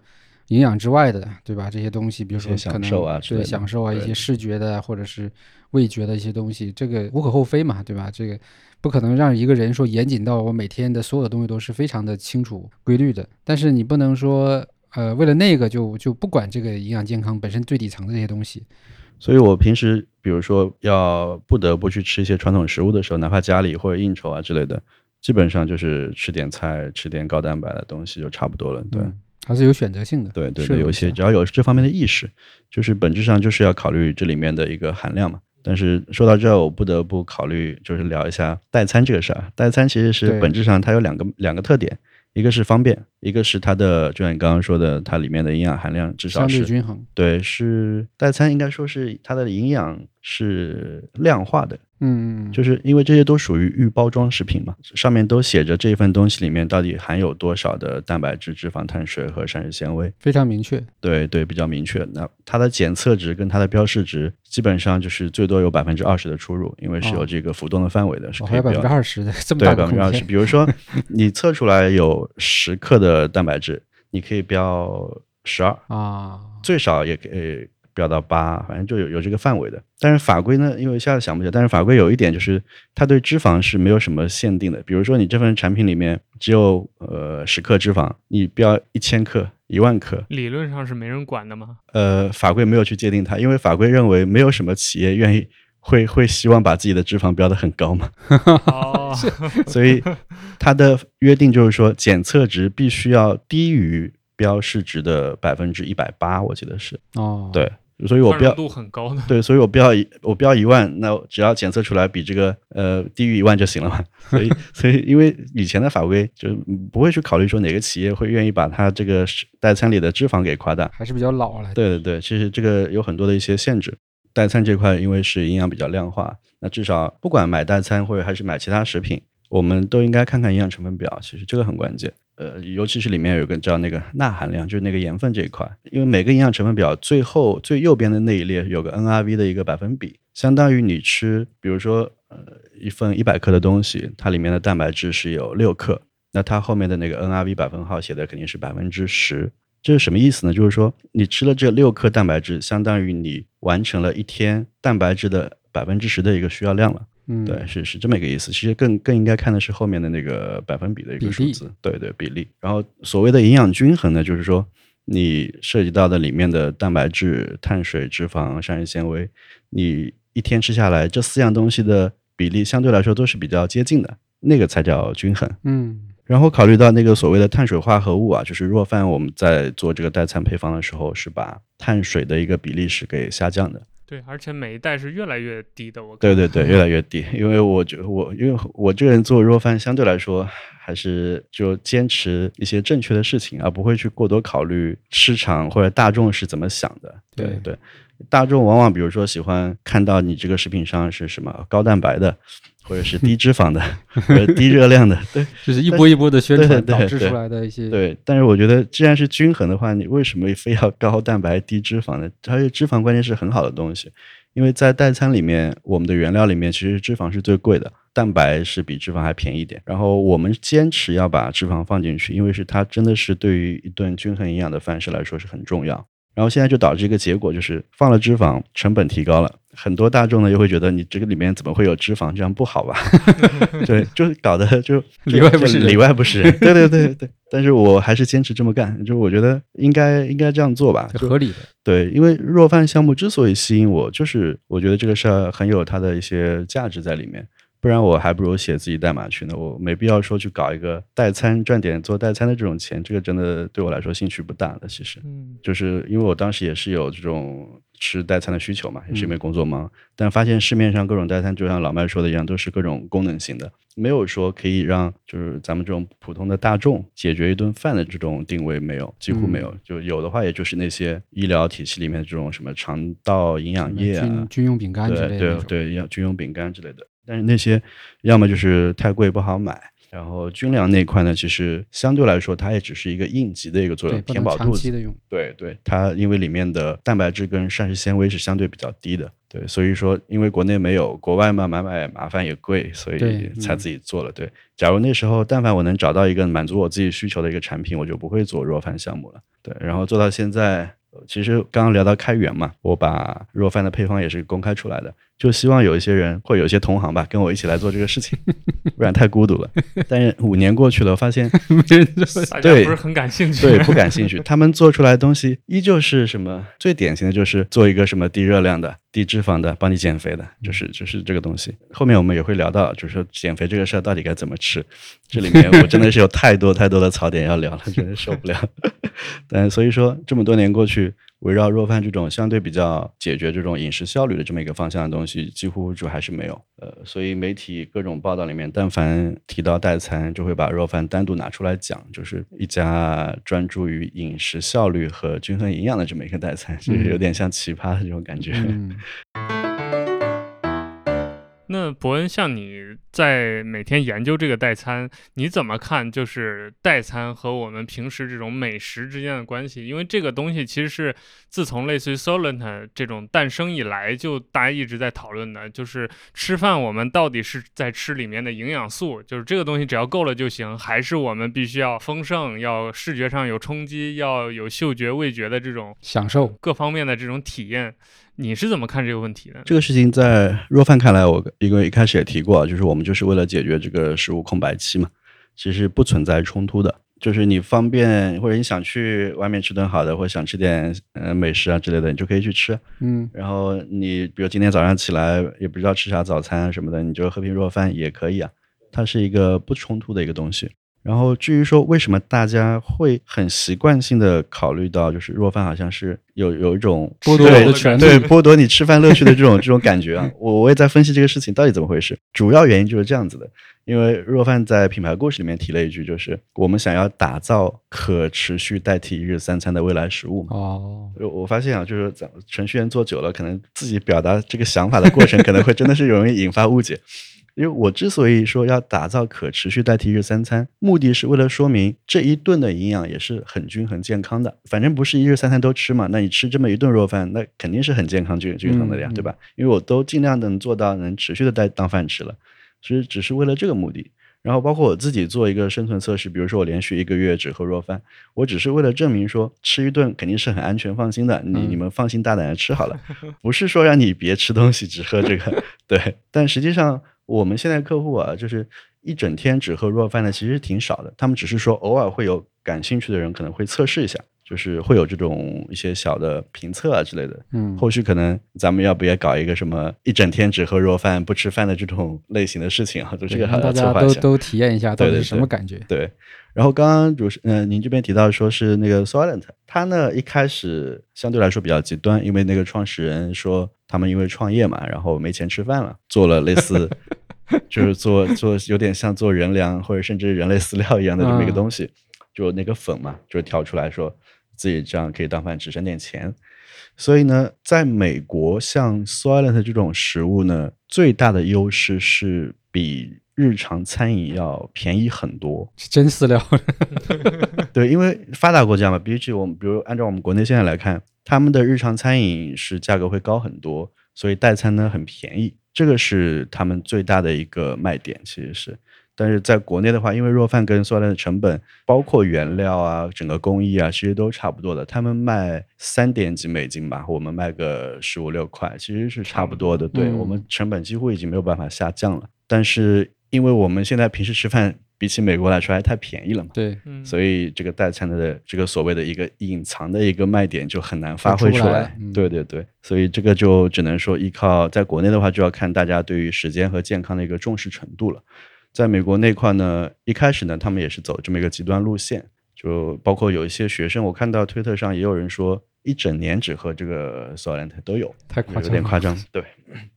营养之外的，对吧？这些东西，比如说可能对享受啊，一些视觉的或者是味觉的一些东西，这个无可厚非嘛，对吧？这个不可能让一个人说严谨到我每天的所有的东西都是非常的清楚规律的，但是你不能说呃为了那个就就不管这个营养健康本身最底层的这些东西。所以我平时比如说要不得不去吃一些传统食物的时候，哪怕家里或者应酬啊之类的，基本上就是吃点菜，吃点高蛋白的东西就差不多了。对。嗯还是有选择性的。对对对，有一些只要有这方面的意识，就是本质上就是要考虑这里面的一个含量嘛。但是说到这儿，我不得不考虑，就是聊一下代餐这个事儿。代餐其实是本质上它有两个两个特点，一个是方便，一个是它的，就像你刚刚说的，它里面的营养含量至少是均衡。对，是代餐应该说是它的营养是量化的，嗯，就是因为这些都属于预包装食品嘛，上面都写着这份东西里面到底含有多少的蛋白质、脂肪、碳水和膳食纤维。非常明确。对对，比较明确。那它的检测值跟它的标示值，基本上就是最多有百分之二十的出入，因为是有哦这个浮动的范围的，是可以百分之二十的这么对大个空百分之二十。比如说 你测出来有十克的蛋白质，你可以标十二，啊，最少也可以标到八，反正就有有这个范围的。但是法规呢，因为一下子想不起来，但是法规有一点就是它对脂肪是没有什么限定的。比如说你这份产品里面只有呃十克脂肪，你标一千克、一万克，理论上是没人管的吗。呃，法规没有去界定它，因为法规认为没有什么企业愿意会会希望把自己的脂肪标得很高嘛，哦，所以它的约定就是说检测值必须要低于标示值的百分之一百八，我记得是哦，对。所以我标度很高的。对，所以我标一我标一万，那只要检测出来比这个呃低于一万就行了嘛。所以 所以因为以前的法规就不会去考虑说哪个企业会愿意把它这个代餐里的脂肪给夸大。还是比较老了。对对对，其实这个有很多的一些限制。代餐这块因为是营养比较量化，那至少不管买代餐或者还是买其他食品，我们都应该看看营养成分表，其实这个很关键。呃，尤其是里面有个叫那个钠含量，就是那个盐分这一块，因为每个营养成分表最后最右边的那一列有个 NRV 的一个百分比，相当于你吃，比如说呃一份一百克的东西，它里面的蛋白质是有六克，那它后面的那个 NRV 百分号写的肯定是百分之十，这是什么意思呢？就是说你吃了这六克蛋白质，相当于你完成了一天蛋白质的百分之十的一个需要量了。嗯，对，是是这么一个意思。其实更更应该看的是后面的那个百分比的一个数字，对对比例。然后所谓的营养均衡呢，就是说你涉及到的里面的蛋白质、碳水、脂肪、膳食纤维，你一天吃下来这四样东西的比例相对来说都是比较接近的，那个才叫均衡。嗯然后考虑到那个所谓的碳水化合物啊，就是若饭我们在做这个代餐配方的时候，是把碳水的一个比例是给下降的。对，而且每一代是越来越低的。我看对对对，越来越低。因为我觉得我因为我这个人做肉饭相对来说还是就坚持一些正确的事情，而不会去过多考虑市场或者大众是怎么想的。对对对，大众往往比如说喜欢看到你这个食品上是什么高蛋白的，或者是低脂肪的，或者低热量的。对就是一波一波的宣传导致出来的一些对，但是我觉得既然是均衡的话，你为什么非要高蛋白低脂肪呢？而且脂肪关键是很好的东西。因为在代餐里面，我们的原料里面其实脂肪是最贵的，蛋白是比脂肪还便宜一点。然后我们坚持要把脂肪放进去，因为是它真的是对于一顿均衡营养的饭食来说是很重要。然后现在就导致一个结果，就是放了脂肪，成本提高了，很多大众呢又会觉得你这个里面怎么会有脂肪，这样不好吧？对，就是搞得就里外不是里外不是人。对对对对，但是我还是坚持这么干，就是我觉得应该应该这样做吧，合理的。对，因为弱饭项目之所以吸引我，就是我觉得这个事儿很有它的一些价值在里面。不然我还不如写自己代码去呢，我没必要说去搞一个代餐赚点做代餐的这种钱，这个真的对我来说兴趣不大的。其实，嗯。就是因为我当时也是有这种吃代餐的需求嘛，也是因为嗯工作忙，但发现市面上各种代餐就像老麦说的一样，都是各种功能性的，没有说可以让就是咱们这种普通的大众解决一顿饭的这种定位没有，几乎没有。就有的话，也就是那些医疗体系里面这种什么肠道营养液啊。军，军用饼干之类的对对，要军用饼干之类的。但是那些要么就是太贵不好买，然后军粮那块呢，其实相对来说它也只是一个应急的一个作用，填饱肚子。对对，它因为里面的蛋白质跟膳食纤维是相对比较低的，对，所以说因为国内没有，国外嘛买买麻烦也贵，所以才嗯自己做了。对，假如那时候但凡我能找到一个满足我自己需求的一个产品，我就不会做弱饭项目了。对，然后做到现在，呃其实刚刚聊到开源嘛，我把若饭的配方也是公开出来的，就希望有一些人或有一些同行吧，跟我一起来做这个事情，不然太孤独了。但是五年过去了，我发现 对不是很感兴趣。对，不感兴趣。他们做出来的东西依旧是什么？最典型的就是做一个什么低热量的、低脂肪的，帮你减肥的，就是就是这个东西。后面我们也会聊到，就是说减肥这个事儿到底该怎么吃。这里面我真的是有太多太多的槽点要聊了，真的受不了。但所以说这么多年过去，围绕若饭这种相对比较解决这种饮食效率的这么一个方向的东西，几乎就还是没有。呃，所以媒体各种报道里面，但凡提到代餐，就会把肉饭单独拿出来讲，就是一家专注于饮食效率和均衡营养的这么一个代餐，就是有点像奇葩的这种感觉。嗯，那伯恩，像你在每天研究这个代餐，你怎么看就是代餐和我们平时这种美食之间的关系？因为这个东西其实是自从类似于 Solent 这种诞生以来，就大家一直在讨论的，就是吃饭我们到底是在吃里面的营养素，就是这个东西只要够了就行，还是我们必须要丰盛，要视觉上有冲击，要有嗅觉、味觉的这种享受。各方面的这种体验？你是怎么看这个问题的？这个事情在若饭看来，我因为一开始也提过，就是我们就是为了解决这个食物空白期嘛，其实不存在冲突的。就是你方便或者你想去外面吃顿好的，或者想吃点呃美食啊之类的，你就可以去吃。嗯然后你比如今天早上起来也不知道吃啥早餐什么的，你就喝瓶若饭也可以啊。它是一个不冲突的一个东西。然后至于说为什么大家会很习惯性的考虑到，就是若饭好像是有有一种剥夺的权利对剥夺你吃饭乐趣的这种这种感觉啊，我我也在分析这个事情到底怎么回事。主要原因就是这样子的，因为若饭在品牌故事里面提了一句，就是我们想要打造可持续代替一日三餐的未来食物嘛。哦，我我发现啊，就是咱程序员做久了，可能自己表达这个想法的过程，可能会真的是容易引发误解。因为我之所以说要打造可持续代替日三餐，目的是为了说明这一顿的营养也是很均衡健康的。反正不是一日三餐都吃嘛，那你吃这么一顿肉饭，那肯定是很健康均均衡的呀，嗯对吧？因为我都尽量能做到能持续的带当饭吃了，其实只是为了这个目的。然后包括我自己做一个生存测试，比如说我连续一个月只喝肉饭，我只是为了证明说吃一顿肯定是很安全放心的，你嗯你们放心大胆的吃好了，不是说让你别吃东西只喝这个，对。但实际上我们现在客户啊，就是一整天只喝弱饭的其实挺少的，他们只是说偶尔会有感兴趣的人可能会测试一下，就是会有这种一些小的评测啊之类的。嗯，后续可能咱们要不也搞一个什么一整天只喝弱饭不吃饭的这种 类型的事情啊？就这个还对让大。家都都体验一下到底是什么感觉。对，然后刚刚主持，嗯、您这边提到说是那个 Silent，他呢一开始相对来说比较极端，因为那个创始人说他们因为创业嘛，然后没钱吃饭了，做了类似就是做做有点像做人粮或者甚至人类饲料一样的这么一个嗯东西，就那个粉嘛，就挑出来说自己这样可以当饭吃，省点钱。所以呢，在美国，像 Soylent 这种食物呢，最大的优势是比日常餐饮要便宜很多。是真饲料，对，因为发达国家嘛，比起我们，比如按照我们国内现在来看，他们的日常餐饮是价格会高很多，所以代餐呢很便宜，这个是他们最大的一个卖点，其实是。但是在国内的话，因为肉饭跟塑料的成本，包括原料啊、整个工艺啊，其实都差不多的。他们卖三点几美金吧，我们卖个十五六块，其实是差不多的。对、嗯我们成本几乎已经没有办法下降了。但是因为我们现在平时吃饭，比起美国来说还太便宜了嘛，对，嗯，所以这个代餐的这个所谓的一个隐藏的一个卖点就很难发挥出来出来。嗯对对对，所以这个就只能说依靠在国内的话，就要看大家对于时间和健康的一个重视程度了。在美国那块呢，一开始呢，他们也是走这么一个极端路线，就包括有一些学生，我看到推特上也有人说，一整年只喝这个 Solent 都有，太夸张有。点夸张。对，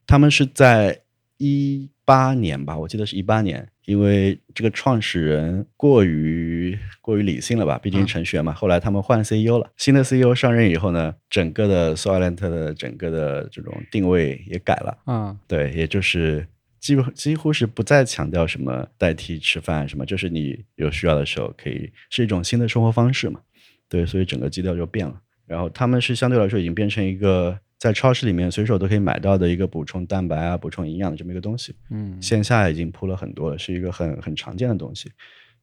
他们是在一八年吧，我记得是一八年，因为这个创始人过于过于理性了吧，毕竟嗯程序员嘛。后来他们换 CEO 了，新的 CEO 上任以后呢，整个的 Solent 的整个的这种定位也改了，嗯，对，也就是。几乎几乎是不再强调什么代替吃饭什么，就是你有需要的时候可以是一种新的生活方式嘛，对，所以整个基调就变了。然后他们是相对来说已经变成一个在超市里面随手都可以买到的一个补充蛋白啊、补充营养的这么一个东西，嗯，线下已经铺了很多了，是一个很很常见的东西。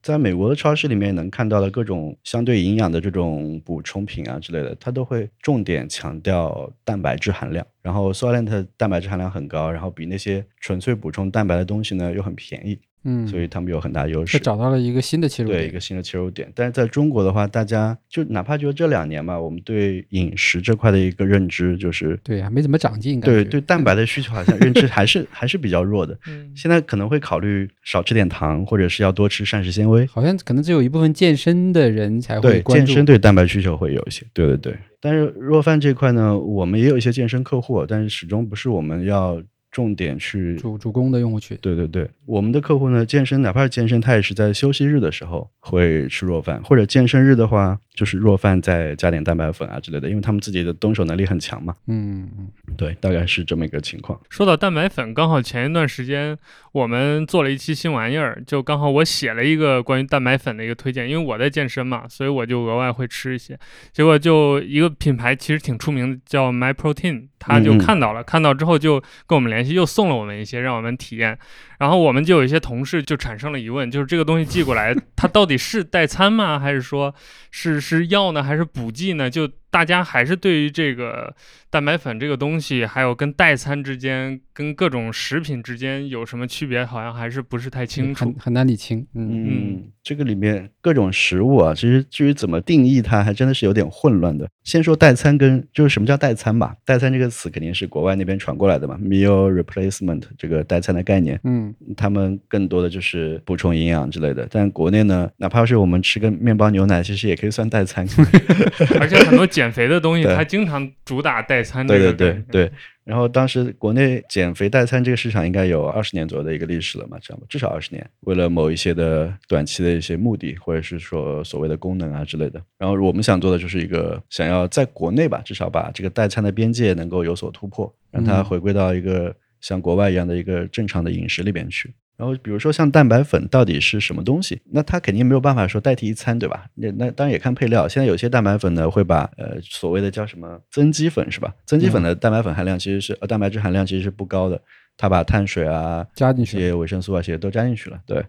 在美国的超市里面能看到的各种相对营养的这种补充品啊之类的，它都会重点强调蛋白质含量。然后 Solent 蛋白质含量很高，然后比那些纯粹补充蛋白的东西呢又很便宜，嗯，所以他们有很大优势。是找到了一个新的切入点。对一个新的切入点。但是在中国的话，大家就哪怕就这两年吧，我们对饮食这块的一个认知就是。对，还没怎么长进，对对，蛋白的需求好像 认知还是还是比较弱的。嗯现在可能会考虑少吃点糖，或者是要多吃膳食纤维。好像可能只有一部分健身的人才会对，关注。健身对蛋白需求会有一些。对对对。但是弱饭这块呢，我们也有一些健身客户，但是始终不是我们要重点去主主攻的用户群。对对对，我们的客户呢，健身哪怕是健身，他也是在休息日的时候会吃弱饭，或者健身日的话，就是弱饭再加点蛋白粉啊之类的，因为他们自己的动手能力很强嘛。嗯，嗯对，大概是这么一个情况。说到蛋白粉，刚好前一段时间我们做了一期新玩意儿，就刚好我写了一个关于蛋白粉的一个推荐，因为我在健身嘛，所以我就额外会吃一些。结果就一个品牌其实挺出名的，叫 My Protein，他就看到了，看到之后就跟我们联系，又送了我们一些让我们体验。然后我们就有一些同事就产生了疑问，就是这个东西寄过来，它到底是代餐吗？还是说是是药呢？还是补剂呢？就大家还是对于这个蛋白粉这个东西，还有跟代餐之间、跟各种食品之间有什么区别，好像还是不是太清楚很。很难理清。嗯嗯，这个里面各种食物啊，其实至于怎么定义它，还真的是有点混乱的。先说代餐跟就是什么叫代餐吧，代餐这个词肯定是国外那边传过来的嘛，meal replacement 这个代餐的概念，嗯他们更多的就是补充营养之类的。但国内呢，哪怕是我们吃个面包牛奶，其实也可以算代餐。而且很多减肥的东西，它经常主打代餐这对对对。对。然后当时国内减肥代餐这个市场应该有二十年左右的一个历史了嘛，这样吧，至少二十年。为了某一些的短期的一些目的，或者是说所谓的功能啊之类的。然后我们想做的就是一个想要在国内吧，至少把这个代餐的边界能够有所突破，让它嗯回归到一个像国外一样的一个正常的饮食里边去。然后比如说像蛋白粉到底是什么东西？那它肯定没有办法说代替一餐，对吧？那那当然也看配料。现在有些蛋白粉呢会把呃所谓的叫什么增肌粉是吧？增肌粉的蛋白粉含量其实是呃蛋白质含量其实是不高的，它把碳水啊、加进去些维生素啊这些都加进去了。对，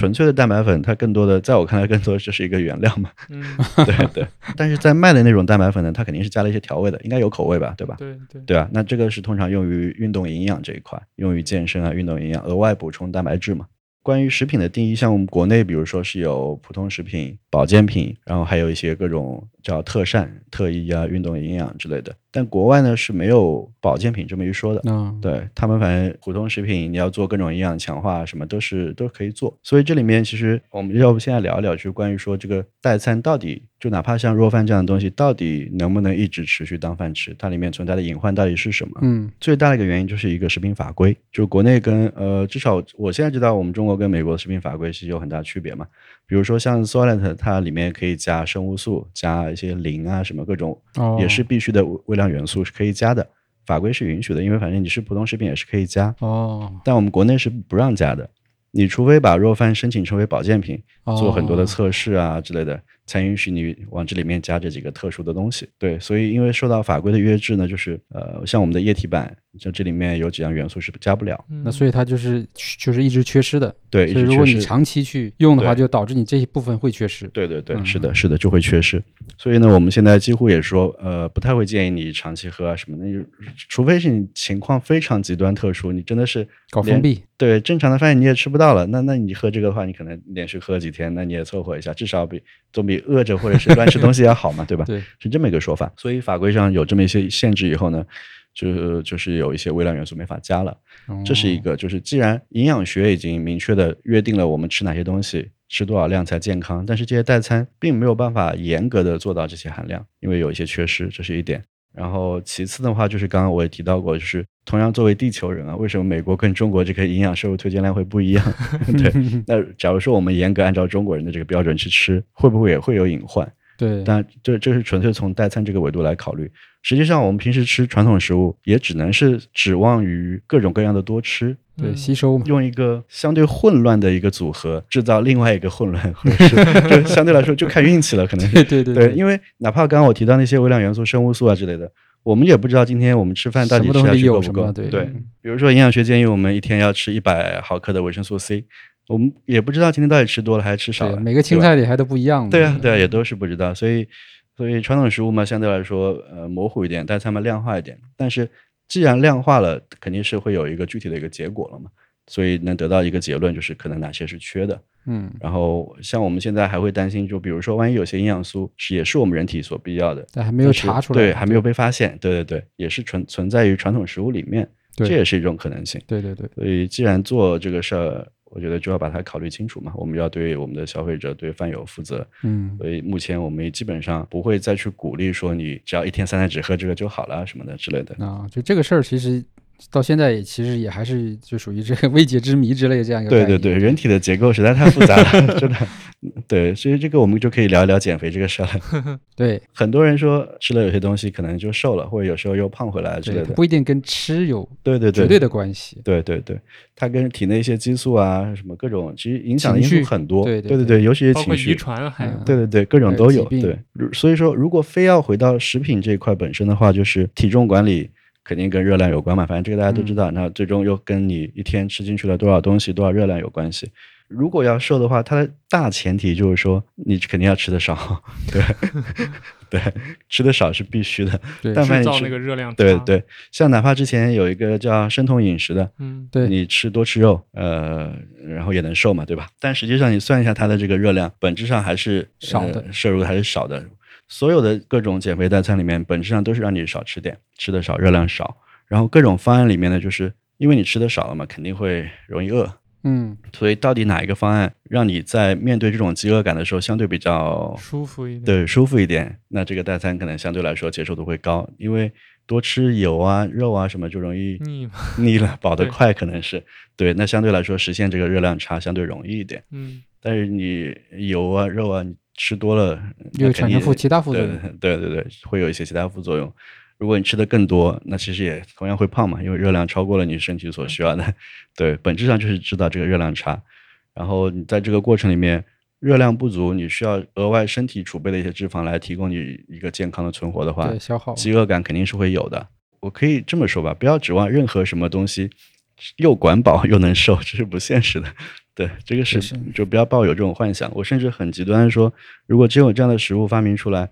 纯粹的蛋白粉它更多的在我看来更多的就是一个原料嘛。嗯，对对。但是在卖的那种蛋白粉呢，它肯定是加了一些调味的，应该有口味吧，对吧？对对。对啊，那这个是通常用于运动营养这一块，用于健身啊、运动营养，额外补充蛋白质嘛。关于食品的定义，像我们国内，比如说是有普通食品、保健品，然后还有一些各种叫特膳、特医啊、运动营养之类的。但国外呢是没有保健品这么一说的。嗯，对他们，反正普通食品你要做各种营养强化，什么都是都可以做。所以这里面其实我们要不现在聊一聊，就是关于说这个代餐到底，就哪怕像弱饭这样的东西，到底能不能一直持续当饭吃？它里面存在的隐患到底是什么？嗯最大的一个原因就是一个食品法规，就是国内跟呃，至少我现在知道，我们中国跟美国的食品法规是有很大区别嘛。比如说像 Solent，它里面可以加生物素，加一些磷啊什么各种，哦，也是必须的微量元素是可以加的，法规是允许的，因为反正你是普通食品也是可以加，哦，但我们国内是不让加的。你除非把肉饭申请成为保健品，做很多的哦测试啊之类的，才允许你往这里面加这几个特殊的东西。对，所以因为受到法规的约制呢，就是呃，像我们的液体板，像这里面有几样元素是加不了，嗯那所以它就是就是一直缺失的。对，一所以如果你。长期去用的话，就导致你这一部分会缺失。对对对，嗯是的，是的，就会缺失。所以呢，我们现在几乎也说，呃，不太会建议你长期喝啊什么的，就除非是你情况非常极端特殊，你真的是搞封闭，对正常的饭你也吃不到了，那那你喝这个的话，你可能连续喝几天，那你也凑合一下，至少比总比饿着或者是乱吃东西也好嘛，对吧？对，是这么一个说法。所以法规上有这么一些限制以后呢，就就是有一些微量元素没法加了。这是一哦个，就是既然营养学已经明确的约定了我们吃哪些东西，吃多少量才健康，但是这些代餐并没有办法严格的做到这些含量，因为有一些缺失，这是一点。然后其次的话，就是刚刚我也提到过，就是同样作为地球人啊，为什么美国跟中国这个营养摄入推荐量会不一样？对，那假如说我们严格按照中国人的这个标准去吃，会不会也会有隐患？对，但这这是纯粹从代餐这个维度来考虑。实际上，我们平时吃传统食物，也只能是指望于各种各样的多吃，对嗯吸收嘛，用一个相对混乱的一个组合制造另外一个混乱，或者是 就相对来说就看运气了，可能是对对对对，因为哪怕刚刚我提到那些微量元素、生物素啊之类的，我们也不知道今天我们吃饭到底什么东西吃下去够不有什么？够。对对，比如说营养学建议我们一天要吃一百毫克的维生素 C，我们也不知道今天到底吃多了还是吃少了。每个青菜里还都不一样。对啊，对啊，也都是不知道，所以所以传统食物嘛，相对来说呃模糊一点，代餐嘛量化一点。但是既然量化了，肯定是会有一个具体的一个结果了嘛，所以能得到一个结论，就是可能哪些是缺的。嗯，然后像我们现在还会担心，就比如说万一有些营养素是也是我们人体所必要的，但还没有查出来，对，还没有被发现，对对对，也是存存在于传统食物里面，对这也是一种可能性。对对对，所以既然做这个事儿，我觉得就要把它考虑清楚嘛。我们要对我们的消费者、对饭友负责。嗯，所以目前我们也基本上不会再去鼓励说你只要一天三餐只喝这个就好了什么的之类的。啊，就这个事儿，其实到现在也其实也还是就属于这个未解之谜之类的这样一个。对对对，人体的结构实在太复杂了，真的。对，所以这个我们就可以聊一聊减肥这个事儿了。对很多人说吃了有些东西可能就瘦了，或者有时候又胖回来之类的。不一定跟吃有对对对，绝对的关系。对对对，它跟体内一些激素啊，什么各种，其实影响的因素很多。对对对对对，尤其是包括遗情绪。传还有嗯对对对，各种都有。对，如所以说，如果非要回到食品这一块本身的话，就是体重管理肯定跟热量有关嘛，反正这个大家都知道。那最终又跟你一天吃进去了多少东西、多少热量有关系。如果要瘦的话，它的大前提就是说你肯定要吃的少，对，对，吃的少是必须的。对但凡你那个热量差。对，对，像哪怕之前有一个叫生酮饮食的，嗯，对你吃多吃肉，呃，然后也能瘦嘛，对吧？但实际上你算一下它的这个热量，本质上还是少的呃摄入还是少的。所有的各种减肥代餐里面，本质上都是让你少吃点，吃的少，热量少。然后各种方案里面呢，就是因为你吃的少了嘛，肯定会容易饿。嗯，所以到底哪一个方案让你在面对这种饥饿感的时候相对比较舒服一点。对舒服一点？那这个代餐可能相对来说接受度会高，因为多吃油啊、肉啊什么就容易腻，腻了，饱得快可能是对。那相对来说实现这个热量差相对容易一点，嗯，但是你油啊、肉啊你吃多了，又产生副其他副作用。对对对对，会有一些其他副作用。如果你吃的更多，那其实也同样会胖嘛，因为热量超过了你身体所需要的。对，本质上就是知道这个热量差，然后你在这个过程里面热量不足，你需要额外身体储备的一些脂肪来提供你一个健康的存活的话对，，消耗。饥饿感肯定是会有的。我可以这么说吧，不要指望任何什么东西又管饱又能瘦，这是不现实的。对，这个是是就不要抱有这种幻想。我甚至很极端地说，如果真有这样的食物发明出来，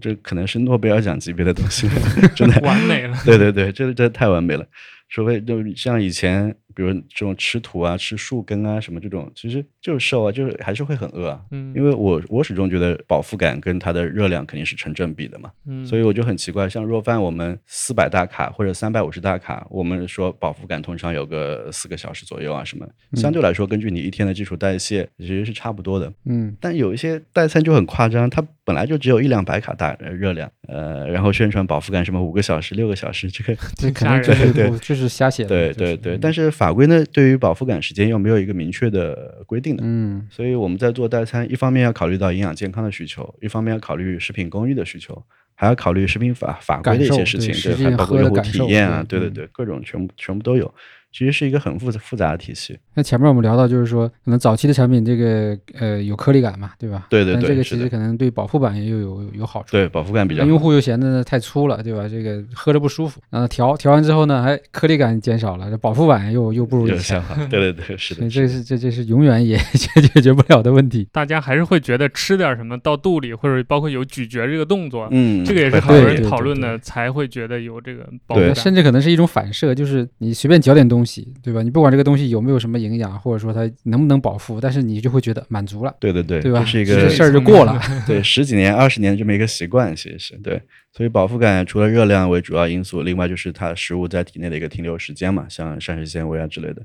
这可能是诺贝尔奖级别的东西，真的。完美了。对对对，这这太完美了。除非就像以前，比如这种吃土啊、吃树根啊什么这种，其实就是瘦啊，就是还是会很饿啊。嗯，因为我我始终觉得饱腹感跟它的热量肯定是成正比的嘛。嗯，所以我就很奇怪，像若饭我们四百大卡或者三百五十大卡，我们说饱腹感通常有个四个小时左右啊，什么相对来说，根据你一天的基础代谢，其实是差不多的。嗯，但有一些代餐就很夸张，它本来就只有一两百卡大呃热量，呃，然后宣传饱腹感什么五个小时、六个小时，这个这可吓人能绝对就是瞎写的。对对对。但是法规呢，对于饱腹感时间又没有一个明确的规定的。嗯，所以我们在做代餐，一方面要考虑到营养健康的需求，一方面要考虑食品工艺的需求，还要考虑食品法法规的一些事情，对对，还包括用户体验啊，对对对，各种全部全部都有。其实是一个很复复杂的体系。那前面我们聊到，就是说，可能早期的产品这个呃有颗粒感嘛，对吧？对对但这个其实可能对饱腹感也有有有好处。对，饱腹感比较好。用户又嫌的太粗了，对吧？这个喝着不舒服，然后调调完之后呢，还颗粒感减少了，这饱腹感又又不如以前有想。法，对对对，是的，所以这是这这是永远也 解解决不了的问题。大家还是会觉得吃点什么到肚里，或者包括有咀嚼这个动作，嗯，这个也是会很多人对对对对讨论的，才会觉得有这个饱对腹感。甚至可能是一种反射，就是你随便嚼点东西，对吧？你不管这个东西有没有什么营养，或者说它能不能饱腹，但是你就会觉得满足了，对对对，对吧？这是一个事儿就过了。对十几年、二十年这么一个习惯，其实是对。所以饱腹感除了热量为主要因素，另外就是它食物在体内的一个停留时间嘛，像膳食纤维啊之类的。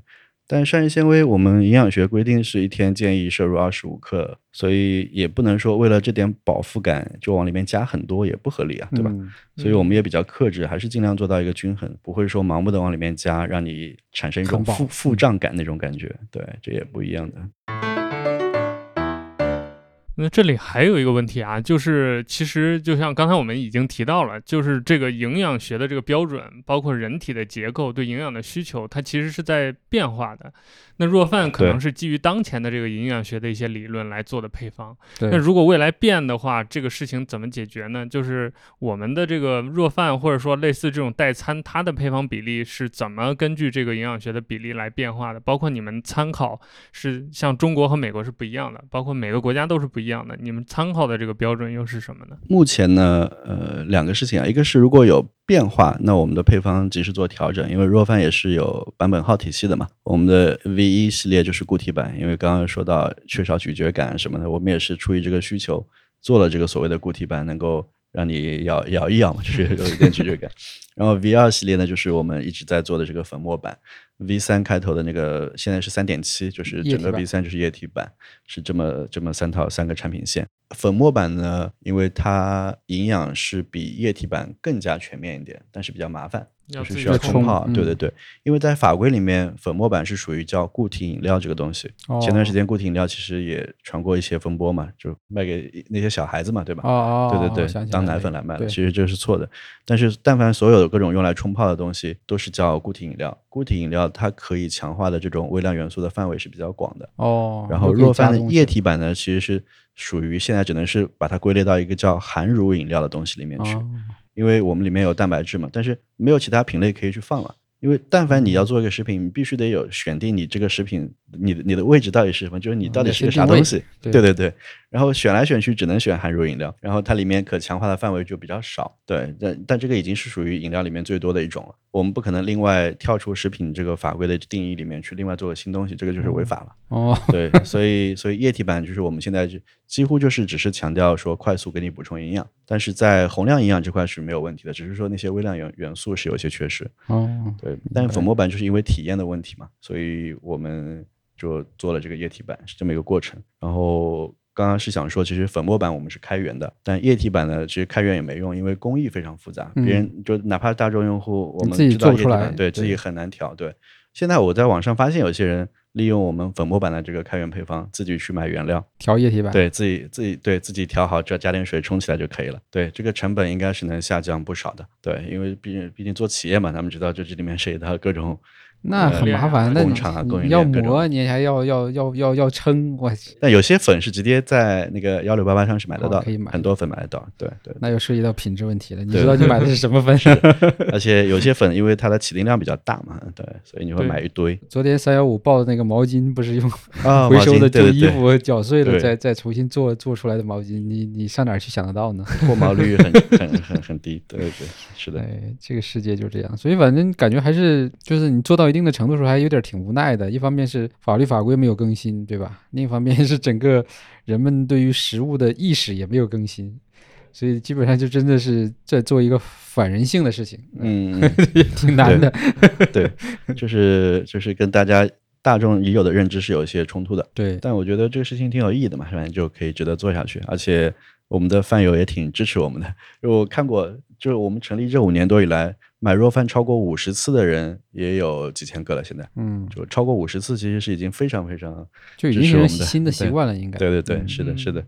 但膳食纤维我们营养学规定是一天建议摄入二十五克，所以也不能说为了这点饱腹感就往里面加很多，也不合理啊，对吧？嗯所以我们也比较克制，还是尽量做到一个均衡，不会说盲目的往里面加，让你产生一种腹腹胀感那种感觉。对，这也不一样的。那这里还有一个问题啊，就是其实就像刚才我们已经提到了，就是这个营养学的这个标准，包括人体的结构对营养的需求，它其实是在变化的。那若饭可能是基于当前的这个营养学的一些理论来做的配方。那如果未来变的话，这个事情怎么解决呢？就是我们的这个若饭或者说类似这种代餐，它的配方比例是怎么根据这个营养学的比例来变化的？包括你们参考是像中国和美国是不一样的，包括每个国家都是不一样一样的。你们参考的这个标准又是什么呢？目前呢，呃，两个事情啊，一个是如果有变化，那我们的配方及时做调整，因为若饭也是有版本号体系的嘛。我们的 V 一系列就是固体版，因为刚刚说到缺少咀嚼感什么的，我们也是出于这个需求做了这个所谓的固体版，能够让你咬咬一咬嘛，就是 有一点咀嚼感。然后 V 二系列呢，就是我们一直在做的这个粉末版，V 三开头的那个现在是三点七，就是整个 V 三就是液体版，是这么这么三套三个产品线。粉末版呢，因为它营养是比液体版更加全面一点，但是比较麻烦，就是需要冲冲泡。嗯对对对，因为在法规里面，粉末版是属于叫固体饮料这个东西。哦前段时间固体饮料其实也传过一些风波嘛，就卖给那些小孩子嘛，对吧？哦哦，对对对，当奶粉来卖了，其实这是错的。但是，但凡所有的各种用来冲泡的东西，都是叫固体饮料。固体饮料它可以强化的这种微量元素的范围是比较广的。哦，然后若饭液体版呢，其实是属于现在只能是把它归类到一个叫含乳饮料的东西里面去，哦因为我们里面有蛋白质嘛，但是没有其他品类可以去放了。因为但凡你要做一个食品，你必须得有选定你这个食品，你的你的位置到底是什么，就是你到底是个啥东西。对对对对。然后选来选去只能选含乳饮料，然后它里面可强化的范围就比较少。对，但但这个已经是属于饮料里面最多的一种了。我们不可能另外跳出食品这个法规的定义里面去另外做个新东西，这个就是违法了。哦，对，所以所以液体版就是我们现在就几乎就是只是强调说快速给你补充营养，但是在宏量营养这块是没有问题的，只是说那些微量元元素是有些缺失。哦，对，但是粉末版就是因为体验的问题嘛，所以我们就做了这个液体版，是这么一个过程。然后刚刚是想说，其实粉末版我们是开源的，但液体版呢，其实开源也没用，因为工艺非常复杂，嗯别人就哪怕大众用户，我们自己做不出来对对自己很难调。对，现在我在网上发现有些人利用我们粉末版的这个开源配方，自己去买原料，调液体版。对自己自己对自己调好，只要加点水冲起来就可以了。对，这个成本应该是能下降不少的。对，因为毕竟毕竟做企业嘛，他们知道这这里面涉及到各种那很麻烦，那你要磨，你还要要要要要称，我去，但有些粉是直接在那个幺六八八上是买得到，哦可以买很多粉买得到。对对，那又涉及到品质问题了。你知道你买的是什么粉？而且有些粉因为它的起订量比较大嘛，对，所以你会买一堆昨天三幺五报的那个毛巾，不是用啊回收的旧衣服绞碎了再再重新做做出来的毛巾，你你上哪儿去想得到呢？脱毛率很很很很低。对对对，是的，哎，这个世界就这样，所以反正感觉还是就是你做到一定的程度的时候，还有点挺无奈的。一方面是法律法规没有更新，对吧？另一方面是整个人们对于食物的意识也没有更新，所以基本上就真的是在做一个反人性的事情，嗯，也挺难的。对，就是就是跟大家大众已有的认知是有一些冲突的。对，但我觉得这个事情挺有意义的嘛，反正就可以值得做下去。而且我们的饭友也挺支持我们的，就我看过，就是我们成立这五年多以来，买若饭超过五十次的人也有几千个了。现在嗯，就超过五十次，其实是已经非常非常，就已经是支持我们的新的习惯了，应该。对对对，嗯是的，是的，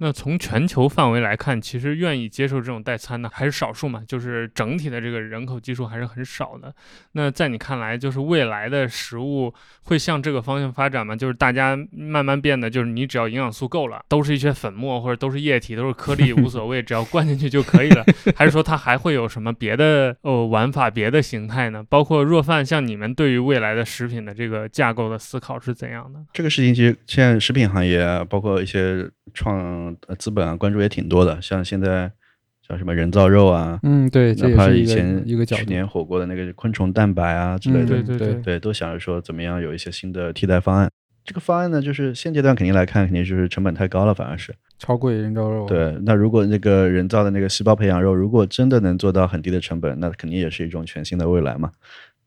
那从全球范围来看，其实愿意接受这种代餐的还是少数嘛，就是整体的这个人口基数还是很少的。那在你看来，就是未来的食物会向这个方向发展吗？就是大家慢慢变得，就是你只要营养素够了，都是一些粉末或者都是液体，都是颗粒，无所谓，只要灌进去就可以了。还是说它还会有什么别的呃玩法、别的形态呢？包括若饭，像你们对于未来的食品的这个架构的思考是怎样的？这个事情其实现在食品行业，包括一些创呃资本啊，关注也挺多的。像现在像什么人造肉啊，嗯，对，哪怕以前一个。去年火过的那个昆虫蛋白啊之类嗯的，对对对对，都想着说怎么样有一些新的替代方案。这个方案呢，就是现阶段肯定来看，肯定就是成本太高了，反而是超贵人造肉。，对。那如果那个人造的那个细胞培养肉，如果真的能做到很低的成本，那肯定也是一种全新的未来嘛。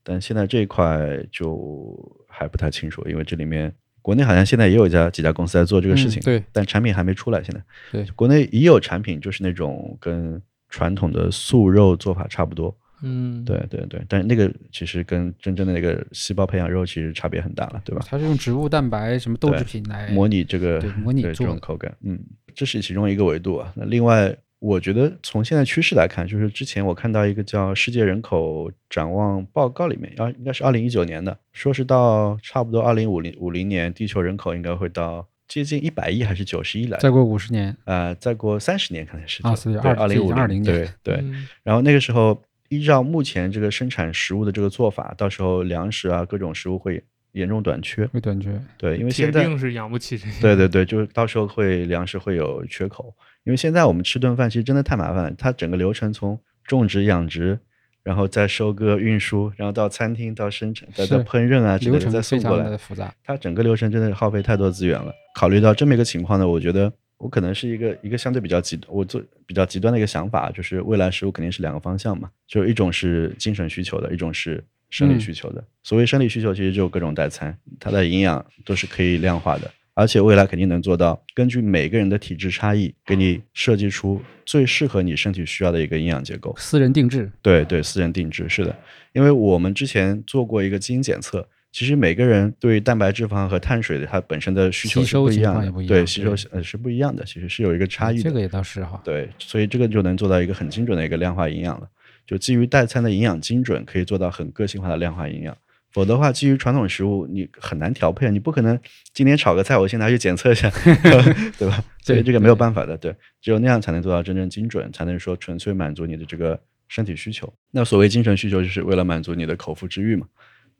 但现在这一块就还不太清楚，因为这里面国内好像现在也有一家几家公司在做这个事情，嗯对，但产品还没出来。现在对国内已有产品，就是那种跟传统的素肉做法差不多，嗯，对对对，但是那个其实跟真正的那个细胞培养肉其实差别很大了，对吧？它是用植物蛋白什么豆制品来模拟这个对模拟这种口感，嗯，这是其中一个维度啊。那另外，我觉得从现在趋势来看，就是之前我看到一个叫《世界人口展望报告》里面，啊，应该是二零一九年的，说是到差不多二零五零五零年，地球人口应该会到接近一百亿还是九十亿来再过五十年，呃，再过三十年可能是啊就是对二二零五20年对对。嗯然后那个时候，依照目前这个生产食物的这个做法，到时候粮食啊各种食物会严重短缺。会短缺。对，因为现在定是养不起这些。对对对，就是到时候会粮食会有缺口，因为现在我们吃顿饭其实真的太麻烦了，它整个流程从种植、养殖，然后再收割、运输，然后到餐厅、到生产、再到烹饪啊之类的，流程再送过来，常的复杂。它整个流程真的是耗费太多资源了。考虑到这么一个情况呢，我觉得我可能是一个一个相对比较极，我做比较极端的一个想法，就是未来食物肯定是两个方向嘛，就一种是精神需求的，一种是生理嗯需求的。所谓生理需求，其实就各种代餐，它的营养都是可以量化的。而且未来肯定能做到，根据每个人的体质差异，给你设计出最适合你身体需要的一个营养结构。私人定制，对对，私人定制是的，因为我们之前做过一个基因检测，其实每个人对蛋白质肪和碳水的它本身的需求是不一样的，况也不一样对，吸收呃是不一样的，其实是有一个差异的。这个也倒是哈。对，所以这个就能做到一个很精准的一个量化营养了。就基于代餐的营养精准，可以做到很个性化的量化营养。否则的话，基于传统食物，你很难调配，你不可能今天炒个菜，我先拿去检测一下，对吧？所以这个没有办法的，对，只有那样才能做到真正精准，才能说纯粹满足你的这个身体需求。那所谓精神需求，就是为了满足你的口腹之欲嘛。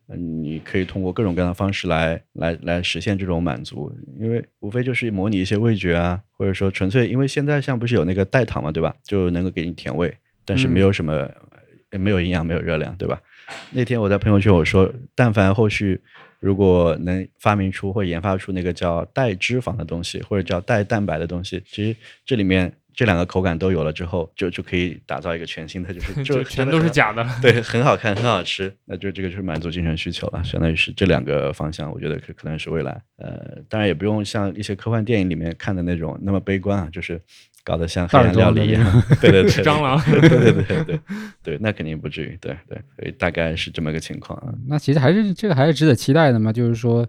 嗯，你可以通过各种各样的方式来来来实现这种满足，因为无非就是模拟一些味觉啊，或者说纯粹，因为现在像不是有那个代糖嘛，对吧？就能够给你甜味，但是没有什么，没有营养，没有热量，对吧？那天我在朋友圈我说，但凡后续如果能发明出或研发出那个叫带脂肪的东西，或者叫带蛋白的东西，其实这里面。这两个口感都有了之后，就就可以打造一个全新的，就是 就全都是假的，对，很好看，很好吃，那就这个就是满足精神需求了，相当于是这两个方向，我觉得可可能是未来。呃，当然也不用像一些科幻电影里面看的那种那么悲观啊，就是搞得像黑暗料理一样，对对 对，蟑螂，对对对对对，那肯定不至于，对对，所以大概是这么个情况啊。那其实还是这个还是值得期待的嘛，就是说。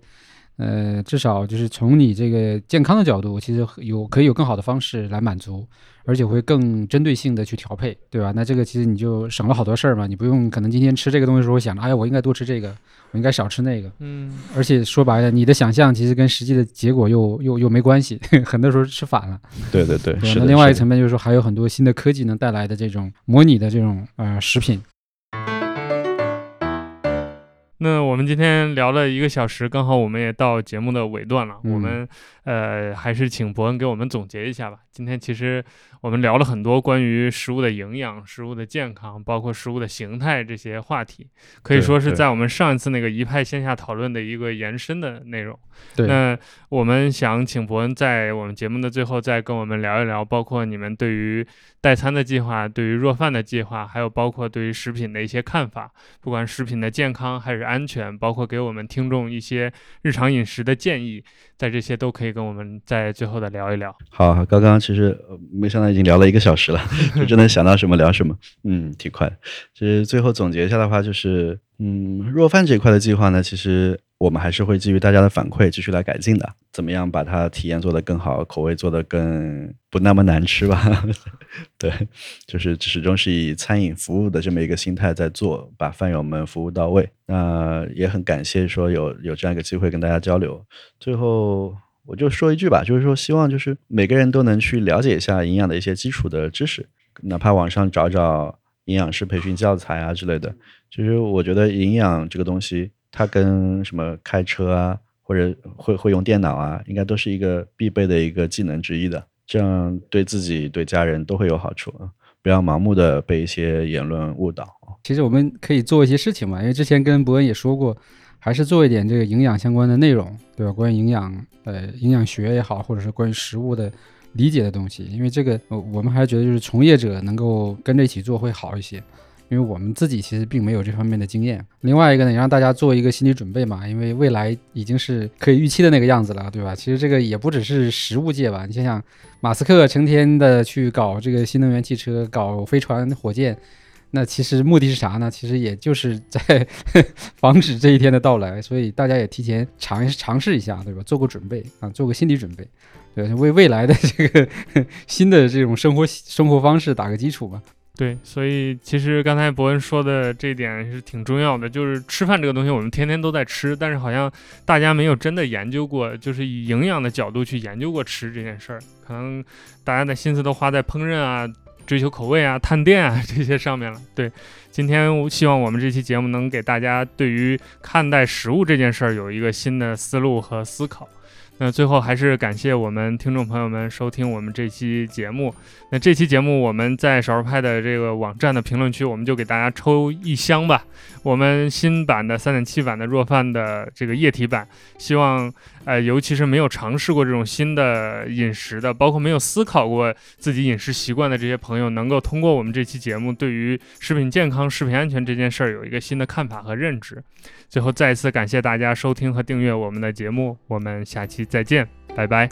呃，至少就是从你这个健康的角度，其实有可以有更好的方式来满足，而且会更针对性的去调配，对吧？那这个其实你就省了好多事儿嘛，你不用可能今天吃这个东西的时候想着，哎呀，我应该多吃这个，我应该少吃那个，嗯。而且说白了，你的想象其实跟实际的结果又又又没关系，很多时候吃反了。对对对，那另外一层面就是说，还有很多新的科技能带来的这种模拟的这种呃食品。那我们今天聊了一个小时，刚好我们也到节目的尾段了。我们呃，还是请伯恩给我们总结一下吧。今天其实我们聊了很多关于食物的营养、食物的健康，包括食物的形态这些话题，可以说是在我们上一次那个一派线下讨论的一个延伸的内容。那我们想请伯恩在我们节目的最后再跟我们聊一聊，包括你们对于代餐的计划、对于弱饭的计划，还有包括对于食品的一些看法，不管食品的健康还是。安全，包括给我们听众一些日常饮食的建议，在这些都可以跟我们在最后的聊一聊。好，刚刚其实没想到已经聊了一个小时了，就真的想到什么聊什么，嗯，挺快。其实最后总结一下的话，就是，嗯，若饭这块的计划呢，其实。我们还是会基于大家的反馈继续来改进的，怎么样把它体验做得更好，口味做得更不那么难吃吧？对，就是始终是以餐饮服务的这么一个心态在做，把饭友们服务到位。那也很感谢说有有这样一个机会跟大家交流。最后我就说一句吧，就是说希望就是每个人都能去了解一下营养的一些基础的知识，哪怕网上找找营养师培训教材啊之类的。其实我觉得营养这个东西。它跟什么开车啊，或者会会用电脑啊，应该都是一个必备的一个技能之一的。这样对自己对家人都会有好处啊！不要盲目的被一些言论误导。其实我们可以做一些事情嘛，因为之前跟伯恩也说过，还是做一点这个营养相关的内容，对吧？关于营养，呃，营养学也好，或者是关于食物的理解的东西，因为这个，我们还是觉得就是从业者能够跟着一起做会好一些。因为我们自己其实并没有这方面的经验。另外一个呢，也让大家做一个心理准备嘛，因为未来已经是可以预期的那个样子了，对吧？其实这个也不只是食物界吧，你想想，马斯克成天的去搞这个新能源汽车，搞飞船、火箭，那其实目的是啥呢？其实也就是在 防止这一天的到来。所以大家也提前尝尝试一下，对吧？做个准备啊，做个心理准备，对，为未来的这个 新的这种生活生活方式打个基础吧。对，所以其实刚才伯恩说的这一点是挺重要的，就是吃饭这个东西，我们天天都在吃，但是好像大家没有真的研究过，就是以营养的角度去研究过吃这件事儿。可能大家的心思都花在烹饪啊、追求口味啊、探店啊这些上面了。对，今天希望我们这期节目能给大家对于看待食物这件事儿有一个新的思路和思考。那最后还是感谢我们听众朋友们收听我们这期节目。那这期节目我们在少数派的这个网站的评论区，我们就给大家抽一箱吧。我们新版的三点七版的弱饭的这个液体版，希望呃，尤其是没有尝试过这种新的饮食的，包括没有思考过自己饮食习惯的这些朋友，能够通过我们这期节目，对于食品健康、食品安全这件事儿有一个新的看法和认知。最后再一次感谢大家收听和订阅我们的节目，我们下期再见，拜拜。